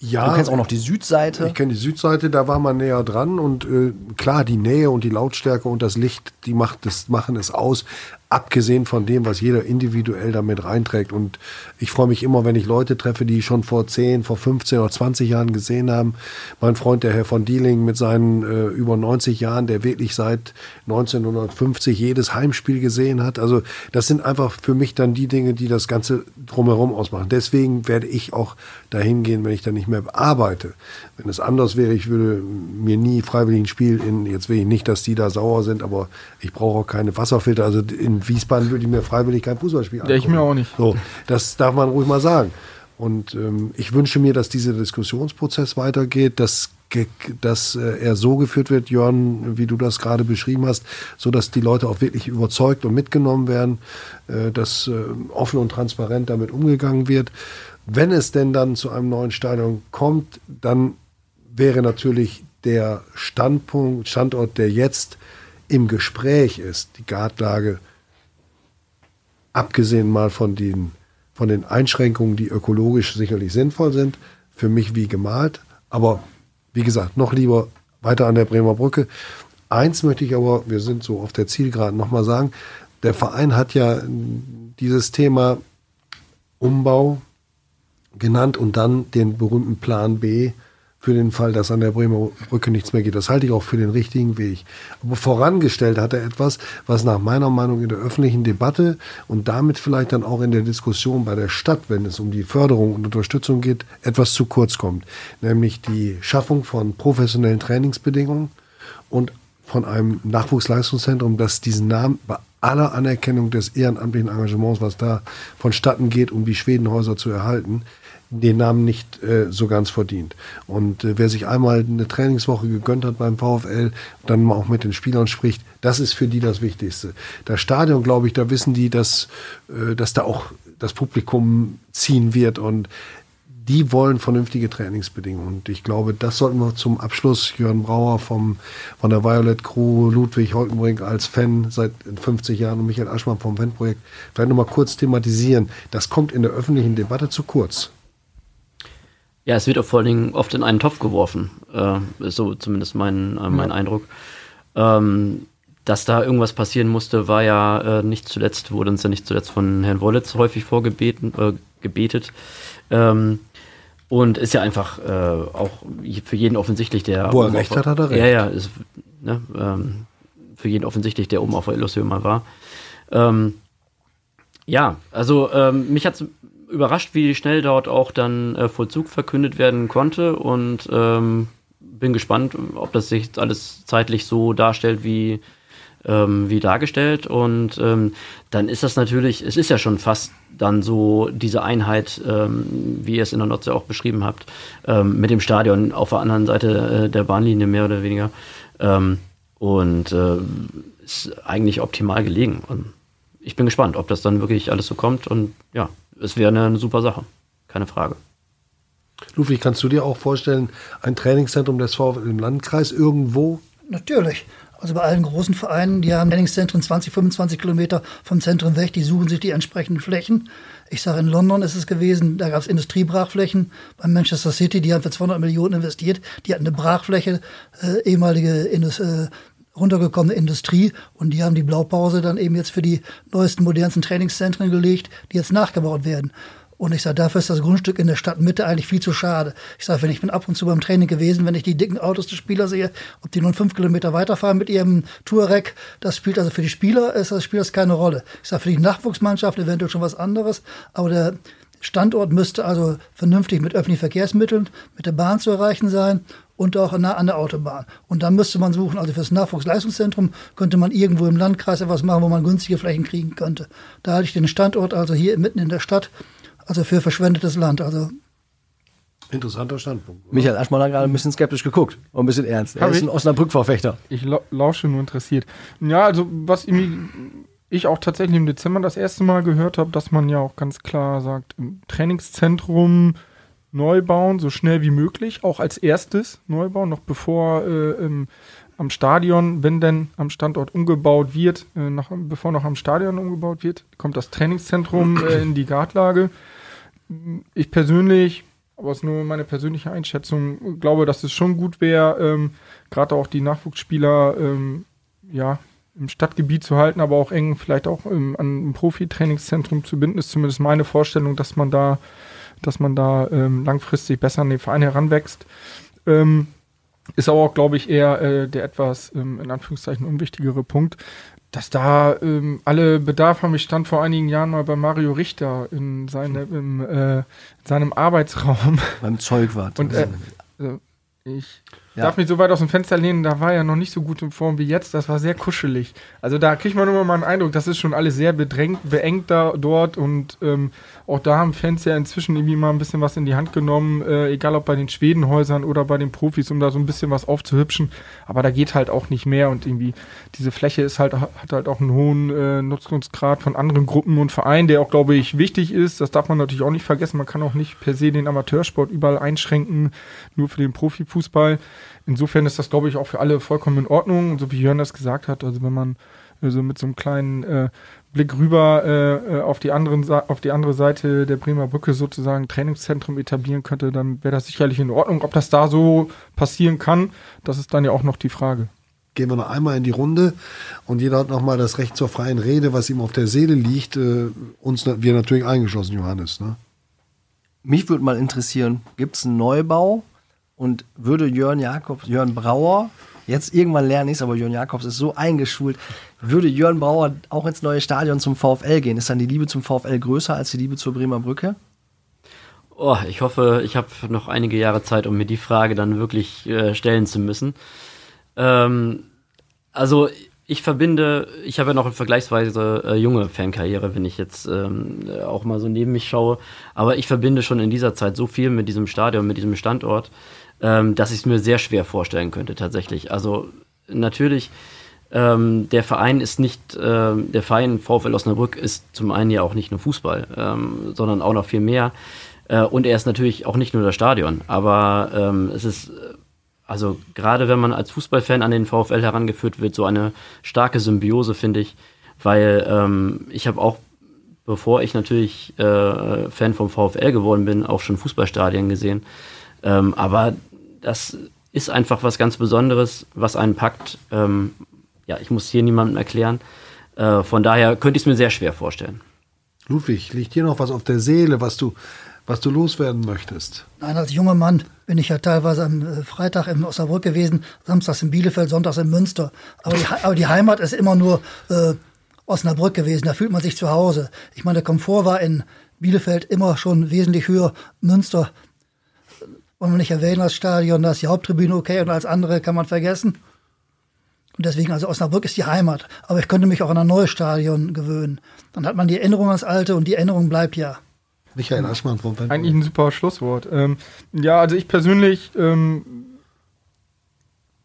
Ja, Du kennst auch noch die Südseite. Ich kenne die Südseite, da war man näher dran und äh, klar, die Nähe und die Lautstärke und das Licht, die macht das, machen es aus, abgesehen von dem, was jeder individuell damit reinträgt. Und ich freue mich immer, wenn ich Leute treffe, die schon vor 10, vor 15 oder 20 Jahren gesehen haben. Mein Freund, der Herr von Dieling mit seinen äh, über 90 Jahren, der wirklich seit 1950 jedes Heimspiel gesehen hat. Also das sind einfach für mich dann die Dinge, die das Ganze drumherum ausmachen. Deswegen werde ich auch dahin gehen, wenn ich da nicht mehr arbeite. Wenn es anders wäre, ich würde mir nie freiwillig ein Spiel in, jetzt will ich nicht, dass die da sauer sind, aber ich brauche auch keine Wasserfilter. Also in Wiesbaden würde ich mir freiwillig kein Fußballspiel Ja, ich mir auch nicht. So, das darf man ruhig mal sagen. Und ähm, ich wünsche mir, dass dieser Diskussionsprozess weitergeht, dass, dass äh, er so geführt wird, Jörn, wie du das gerade beschrieben hast, so dass die Leute auch wirklich überzeugt und mitgenommen werden, äh, dass äh, offen und transparent damit umgegangen wird. Wenn es denn dann zu einem neuen Stadion kommt, dann wäre natürlich der Standpunkt, Standort, der jetzt im Gespräch ist, die Gartlage, abgesehen mal von den, von den Einschränkungen, die ökologisch sicherlich sinnvoll sind, für mich wie gemalt. Aber wie gesagt, noch lieber weiter an der Bremer Brücke. Eins möchte ich aber, wir sind so auf der Zielgeraden, nochmal sagen. Der Verein hat ja dieses Thema Umbau genannt und dann den berühmten Plan B für den Fall, dass an der Bremer Brücke nichts mehr geht. Das halte ich auch für den richtigen Weg. Aber vorangestellt hat er etwas, was nach meiner Meinung in der öffentlichen Debatte und damit vielleicht dann auch in der Diskussion bei der Stadt, wenn es um die Förderung und Unterstützung geht, etwas zu kurz kommt. Nämlich die Schaffung von professionellen Trainingsbedingungen und von einem Nachwuchsleistungszentrum, das diesen Namen bei aller Anerkennung des ehrenamtlichen Engagements, was da vonstatten geht, um die Schwedenhäuser zu erhalten, den Namen nicht äh, so ganz verdient. Und äh, wer sich einmal eine Trainingswoche gegönnt hat beim VfL, dann mal auch mit den Spielern spricht, das ist für die das Wichtigste. Das Stadion, glaube ich, da wissen die, dass, äh, dass da auch das Publikum ziehen wird und die wollen vernünftige Trainingsbedingungen. Und ich glaube, das sollten wir zum Abschluss Jörn Brauer vom, von der Violet Crew, Ludwig Holtenbrink als Fan seit 50 Jahren und Michael Aschmann vom Fanprojekt vielleicht nochmal kurz thematisieren. Das kommt in der öffentlichen Debatte zu kurz. Ja, es wird auch vor allen Dingen oft in einen Topf geworfen. Äh, ist so zumindest mein, äh, mein ja. Eindruck. Ähm, dass da irgendwas passieren musste, war ja äh, nicht zuletzt, wurde uns ja nicht zuletzt von Herrn Wollitz häufig vorgebeten, äh, gebetet. Ähm, und ist ja einfach äh, auch für jeden offensichtlich, der. Wo er recht hat, hat er recht. Ja, ja, ist, ne, ähm, für jeden offensichtlich, der oben auf der Illusion mal war. Ähm, ja, also ähm, mich hat überrascht, wie schnell dort auch dann äh, Vollzug verkündet werden konnte und ähm, bin gespannt, ob das sich alles zeitlich so darstellt, wie, ähm, wie dargestellt. Und ähm, dann ist das natürlich, es ist ja schon fast dann so diese Einheit, ähm, wie ihr es in der Notze auch beschrieben habt, ähm, mit dem Stadion auf der anderen Seite äh, der Bahnlinie mehr oder weniger. Ähm, und äh, ist eigentlich optimal gelegen. Und ich bin gespannt, ob das dann wirklich alles so kommt. Und ja, es wäre eine, eine super Sache. Keine Frage. Ludwig, kannst du dir auch vorstellen, ein Trainingszentrum des VfL im Landkreis irgendwo? Natürlich. Also bei allen großen Vereinen, die haben Trainingszentren 20, 25 Kilometer vom Zentrum weg, die suchen sich die entsprechenden Flächen. Ich sage, in London ist es gewesen, da gab es Industriebrachflächen. Bei Manchester City, die haben für 200 Millionen investiert, die hatten eine Brachfläche, äh, ehemalige Indus äh, runtergekommene Industrie und die haben die Blaupause dann eben jetzt für die neuesten, modernsten Trainingszentren gelegt, die jetzt nachgebaut werden. Und ich sage, dafür ist das Grundstück in der Stadtmitte eigentlich viel zu schade. Ich sage, wenn ich bin ab und zu beim Training gewesen, wenn ich die dicken Autos der Spieler sehe, ob die nun fünf Kilometer weiterfahren mit ihrem Touareg, das spielt also für die Spieler, ist das spielt das keine Rolle. Ich sage, für die Nachwuchsmannschaft eventuell schon was anderes, aber der Standort müsste also vernünftig mit öffentlichen Verkehrsmitteln, mit der Bahn zu erreichen sein und auch nah an der Autobahn. Und dann müsste man suchen, also fürs Nachwuchsleistungszentrum könnte man irgendwo im Landkreis etwas machen, wo man günstige Flächen kriegen könnte. Da halte ich den Standort also hier mitten in der Stadt, also für verschwendetes Land. Also Interessanter Standpunkt. Oder? Michael Aschmann hat gerade ein bisschen skeptisch geguckt und ein bisschen ernst. Er Hab ist ein Osnabrück-Verfechter. Ich lausche nur interessiert. Ja, also was ich auch tatsächlich im Dezember das erste Mal gehört habe, dass man ja auch ganz klar sagt, im Trainingszentrum neu bauen, so schnell wie möglich, auch als erstes neu bauen, noch bevor äh, ähm, am Stadion, wenn denn am Standort umgebaut wird, äh, noch, bevor noch am Stadion umgebaut wird, kommt das Trainingszentrum äh, in die Gartlage. Ich persönlich, aber es ist nur meine persönliche Einschätzung, glaube, dass es schon gut wäre, ähm, gerade auch die Nachwuchsspieler ähm, ja, im Stadtgebiet zu halten, aber auch eng vielleicht auch im, an ein Profi-Trainingszentrum zu binden, ist zumindest meine Vorstellung, dass man da dass man da ähm, langfristig besser an den Verein heranwächst. Ähm, ist aber auch, glaube ich, eher äh, der etwas ähm, in Anführungszeichen unwichtigere Punkt, dass da ähm, alle Bedarf haben. Ich stand vor einigen Jahren mal bei Mario Richter in, seine, im, äh, in seinem Arbeitsraum. Beim Zeugwart. Und äh, also ich ja. darf mich so weit aus dem Fenster lehnen, da war er noch nicht so gut in Form wie jetzt. Das war sehr kuschelig. Also da kriegt man immer mal einen Eindruck, das ist schon alles sehr bedrängt, beengt da dort und ähm, auch da haben Fans ja inzwischen irgendwie mal ein bisschen was in die Hand genommen, äh, egal ob bei den Schwedenhäusern oder bei den Profis, um da so ein bisschen was aufzuhübschen. Aber da geht halt auch nicht mehr und irgendwie diese Fläche ist halt, hat halt auch einen hohen äh, Nutzungsgrad von anderen Gruppen und Vereinen, der auch, glaube ich, wichtig ist. Das darf man natürlich auch nicht vergessen. Man kann auch nicht per se den Amateursport überall einschränken, nur für den Profifußball. Insofern ist das, glaube ich, auch für alle vollkommen in Ordnung, so wie Jörn das gesagt hat. Also wenn man also mit so einem kleinen äh, Blick rüber äh, äh auf, die anderen, auf die andere Seite der Bremer Brücke sozusagen Trainingszentrum etablieren könnte, dann wäre das sicherlich in Ordnung. Ob das da so passieren kann, das ist dann ja auch noch die Frage. Gehen wir noch einmal in die Runde und jeder hat nochmal das Recht zur freien Rede, was ihm auf der Seele liegt. Äh, uns wir natürlich eingeschlossen, Johannes. Ne? Mich würde mal interessieren, gibt es einen Neubau und würde Jörn Jakobs, Jörn Brauer Jetzt irgendwann lerne ich es, aber Jörn Jakobs ist so eingeschult. Würde Jörn Brauer auch ins neue Stadion zum VfL gehen? Ist dann die Liebe zum VfL größer als die Liebe zur Bremer Brücke? Oh, ich hoffe, ich habe noch einige Jahre Zeit, um mir die Frage dann wirklich äh, stellen zu müssen. Ähm, also ich verbinde, ich habe ja noch eine vergleichsweise äh, junge Fankarriere, wenn ich jetzt ähm, auch mal so neben mich schaue. Aber ich verbinde schon in dieser Zeit so viel mit diesem Stadion, mit diesem Standort ähm, dass ich es mir sehr schwer vorstellen könnte tatsächlich. Also natürlich, ähm, der Verein ist nicht, äh, der Verein VfL Osnabrück ist zum einen ja auch nicht nur Fußball, ähm, sondern auch noch viel mehr. Äh, und er ist natürlich auch nicht nur das Stadion, aber ähm, es ist also gerade wenn man als Fußballfan an den VfL herangeführt wird, so eine starke Symbiose, finde ich, weil ähm, ich habe auch, bevor ich natürlich äh, Fan vom VfL geworden bin, auch schon Fußballstadien gesehen. Ähm, aber das ist einfach was ganz Besonderes, was einen packt. Ähm, ja, ich muss hier niemandem erklären. Äh, von daher könnte ich es mir sehr schwer vorstellen. Ludwig, liegt hier noch was auf der Seele, was du, was du loswerden möchtest? Nein, als junger Mann bin ich ja teilweise am äh, Freitag in Osnabrück gewesen, samstags in Bielefeld, sonntags in Münster. Aber die, aber die Heimat ist immer nur äh, Osnabrück gewesen. Da fühlt man sich zu Hause. Ich meine, der Komfort war in Bielefeld immer schon wesentlich höher. Münster wollen wir nicht erwähnen, das Stadion, da ist die Haupttribüne okay und als andere kann man vergessen. Und deswegen, also Osnabrück ist die Heimat. Aber ich könnte mich auch an ein neues Stadion gewöhnen. Dann hat man die Erinnerung ans Alte und die Erinnerung bleibt ja. Michael Aschmann vom Fan Eigentlich ein super Schlusswort. Ähm, ja, also ich persönlich ähm,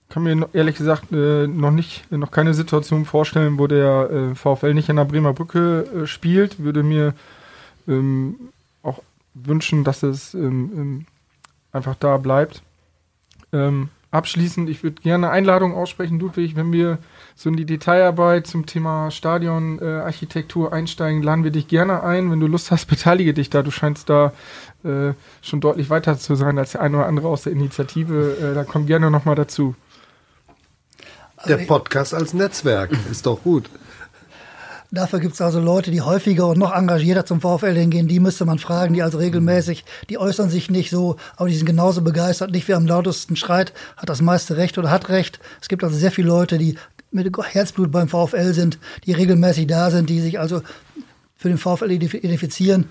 kann mir ehrlich gesagt äh, noch nicht, noch keine Situation vorstellen, wo der äh, VfL nicht in der Bremer Brücke äh, spielt. Würde mir ähm, auch wünschen, dass es ähm, einfach da bleibt. Ähm, abschließend, ich würde gerne eine Einladung aussprechen, Ludwig, wenn wir so in die Detailarbeit zum Thema Stadionarchitektur äh, einsteigen, laden wir dich gerne ein. Wenn du Lust hast, beteilige dich da. Du scheinst da äh, schon deutlich weiter zu sein als der eine oder andere aus der Initiative. Äh, da komm gerne nochmal dazu. Der Podcast als Netzwerk ist doch gut. Dafür gibt es also Leute, die häufiger und noch engagierter zum VfL hingehen. Die müsste man fragen, die also regelmäßig, die äußern sich nicht so, aber die sind genauso begeistert. Nicht wer am lautesten schreit, hat das meiste Recht oder hat Recht. Es gibt also sehr viele Leute, die mit Herzblut beim VfL sind, die regelmäßig da sind, die sich also für den VfL identifizieren.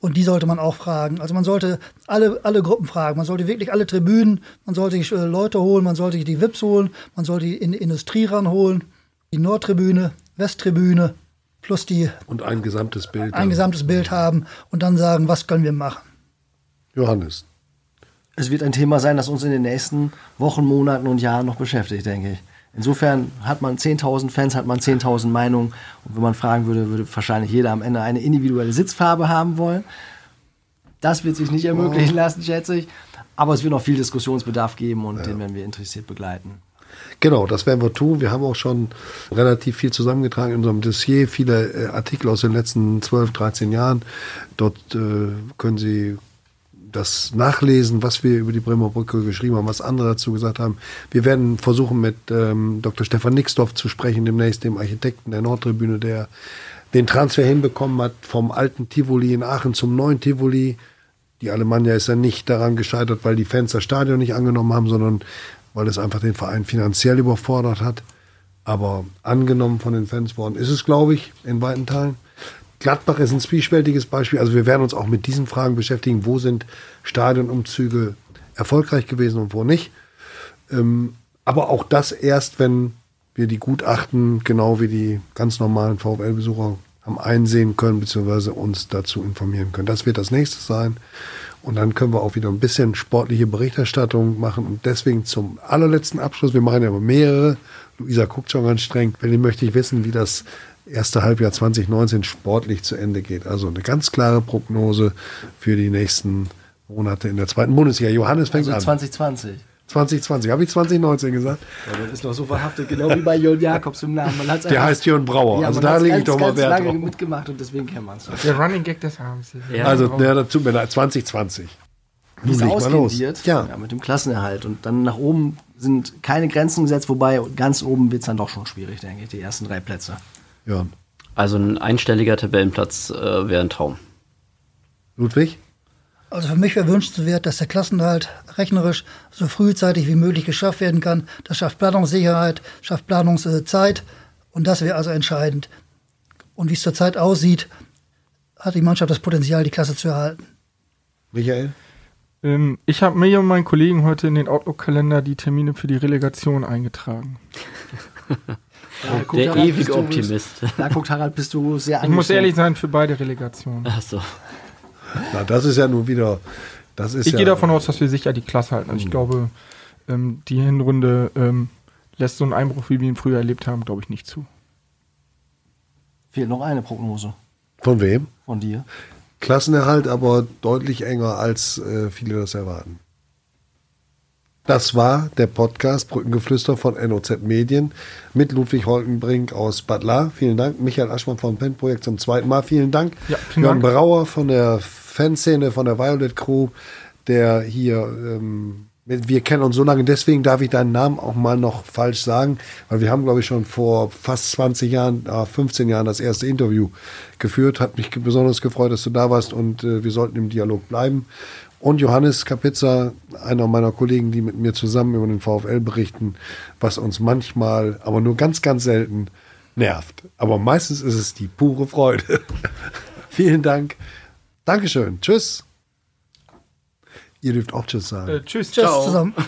Und die sollte man auch fragen. Also man sollte alle, alle Gruppen fragen. Man sollte wirklich alle Tribünen, man sollte sich äh, Leute holen, man sollte sich die VIPs holen, man sollte die Industrie ranholen, die Nordtribüne, Westtribüne, plus die und ein gesamtes Bild ein gesamtes Bild haben und dann sagen, was können wir machen. Johannes. Es wird ein Thema sein, das uns in den nächsten Wochen, Monaten und Jahren noch beschäftigt, denke ich. Insofern hat man 10.000 Fans, hat man 10.000 Meinungen. Und wenn man fragen würde, würde wahrscheinlich jeder am Ende eine individuelle Sitzfarbe haben wollen. Das wird sich nicht ermöglichen lassen, schätze ich. Aber es wird noch viel Diskussionsbedarf geben und ja. den werden wir interessiert begleiten. Genau, das werden wir tun. Wir haben auch schon relativ viel zusammengetragen in unserem Dossier, viele äh, Artikel aus den letzten 12, 13 Jahren. Dort äh, können Sie das nachlesen, was wir über die Bremer Brücke geschrieben haben, was andere dazu gesagt haben. Wir werden versuchen, mit ähm, Dr. Stefan Nixdorf zu sprechen, demnächst dem Architekten der Nordtribüne, der den Transfer hinbekommen hat vom alten Tivoli in Aachen zum neuen Tivoli. Die Alemannia ist ja nicht daran gescheitert, weil die Fans das Stadion nicht angenommen haben, sondern weil es einfach den Verein finanziell überfordert hat. Aber angenommen von den Fans worden ist es, glaube ich, in weiten Teilen. Gladbach ist ein zwiespältiges Beispiel. Also wir werden uns auch mit diesen Fragen beschäftigen. Wo sind Stadionumzüge erfolgreich gewesen und wo nicht? Ähm, aber auch das erst, wenn wir die Gutachten, genau wie die ganz normalen VfL-Besucher, haben einsehen können, beziehungsweise uns dazu informieren können. Das wird das nächste sein. Und dann können wir auch wieder ein bisschen sportliche Berichterstattung machen. Und deswegen zum allerletzten Abschluss, wir machen ja immer mehrere. Luisa guckt schon ganz streng. Wenn ihr möchte ich wissen, wie das erste Halbjahr 2019 sportlich zu Ende geht. Also eine ganz klare Prognose für die nächsten Monate in der zweiten Bundesliga. Johannes fängt also an. 2020. 2020. Habe ich 2019 gesagt? Ja, das ist noch so verhaftet, genau wie bei Jörn Jakobs im Namen. Der einfach- heißt Jörn Brauer. Ja, also da lege ich doch mal Wert lange drauf. mitgemacht und deswegen kennt man es. Der Running Gag des Abends. Ja. Also, ja, das tut mir leid. 2020. Wie Nun es leg mal los. Ja. ja, mit dem Klassenerhalt. Und dann nach oben sind keine Grenzen gesetzt, wobei ganz oben wird es dann doch schon schwierig, denke ich, die ersten drei Plätze. Jörn. Also ein einstelliger Tabellenplatz äh, wäre ein Traum. Ludwig? Also für mich wäre wünschenswert, dass der Klassenhalt rechnerisch so frühzeitig wie möglich geschafft werden kann. Das schafft Planungssicherheit, schafft Planungszeit und das wäre also entscheidend. Und wie es zurzeit aussieht, hat die Mannschaft das Potenzial, die Klasse zu erhalten. Michael? Ähm, ich habe mir und meinen Kollegen heute in den Outlook-Kalender die Termine für die Relegation eingetragen. Da guckt Der Harald, ewige Optimist. Da guckt Harald, bist du sehr Ich muss angestellt. ehrlich sein, für beide Relegationen. Achso. Na, das ist ja nun wieder. Das ist Ich ja, gehe davon aus, dass wir sicher die Klasse halten. Also ich glaube, ähm, die Hinrunde ähm, lässt so einen Einbruch, wie wir ihn früher erlebt haben, glaube ich, nicht zu. Fehlt noch eine Prognose Von wem? von dir. Klassenerhalt, aber deutlich enger, als äh, viele das erwarten. Das war der Podcast Brückengeflüster von NOZ Medien mit Ludwig Holtenbrink aus Bad La. Vielen Dank. Michael Aschmann vom PEN-Projekt zum zweiten Mal. Vielen Dank. Ja, vielen Jörn Dank. Brauer von der Fanszene, von der Violet Crew, der hier, ähm, wir kennen uns so lange, deswegen darf ich deinen Namen auch mal noch falsch sagen, weil wir haben, glaube ich, schon vor fast 20 Jahren, ah, 15 Jahren das erste Interview geführt. Hat mich besonders gefreut, dass du da warst und äh, wir sollten im Dialog bleiben. Und Johannes Kapitzer, einer meiner Kollegen, die mit mir zusammen über den VfL berichten, was uns manchmal, aber nur ganz, ganz selten nervt. Aber meistens ist es die pure Freude. Vielen Dank. Dankeschön. Tschüss. Ihr dürft auch Tschüss sagen. Äh, tschüss. Tschüss Ciao. zusammen.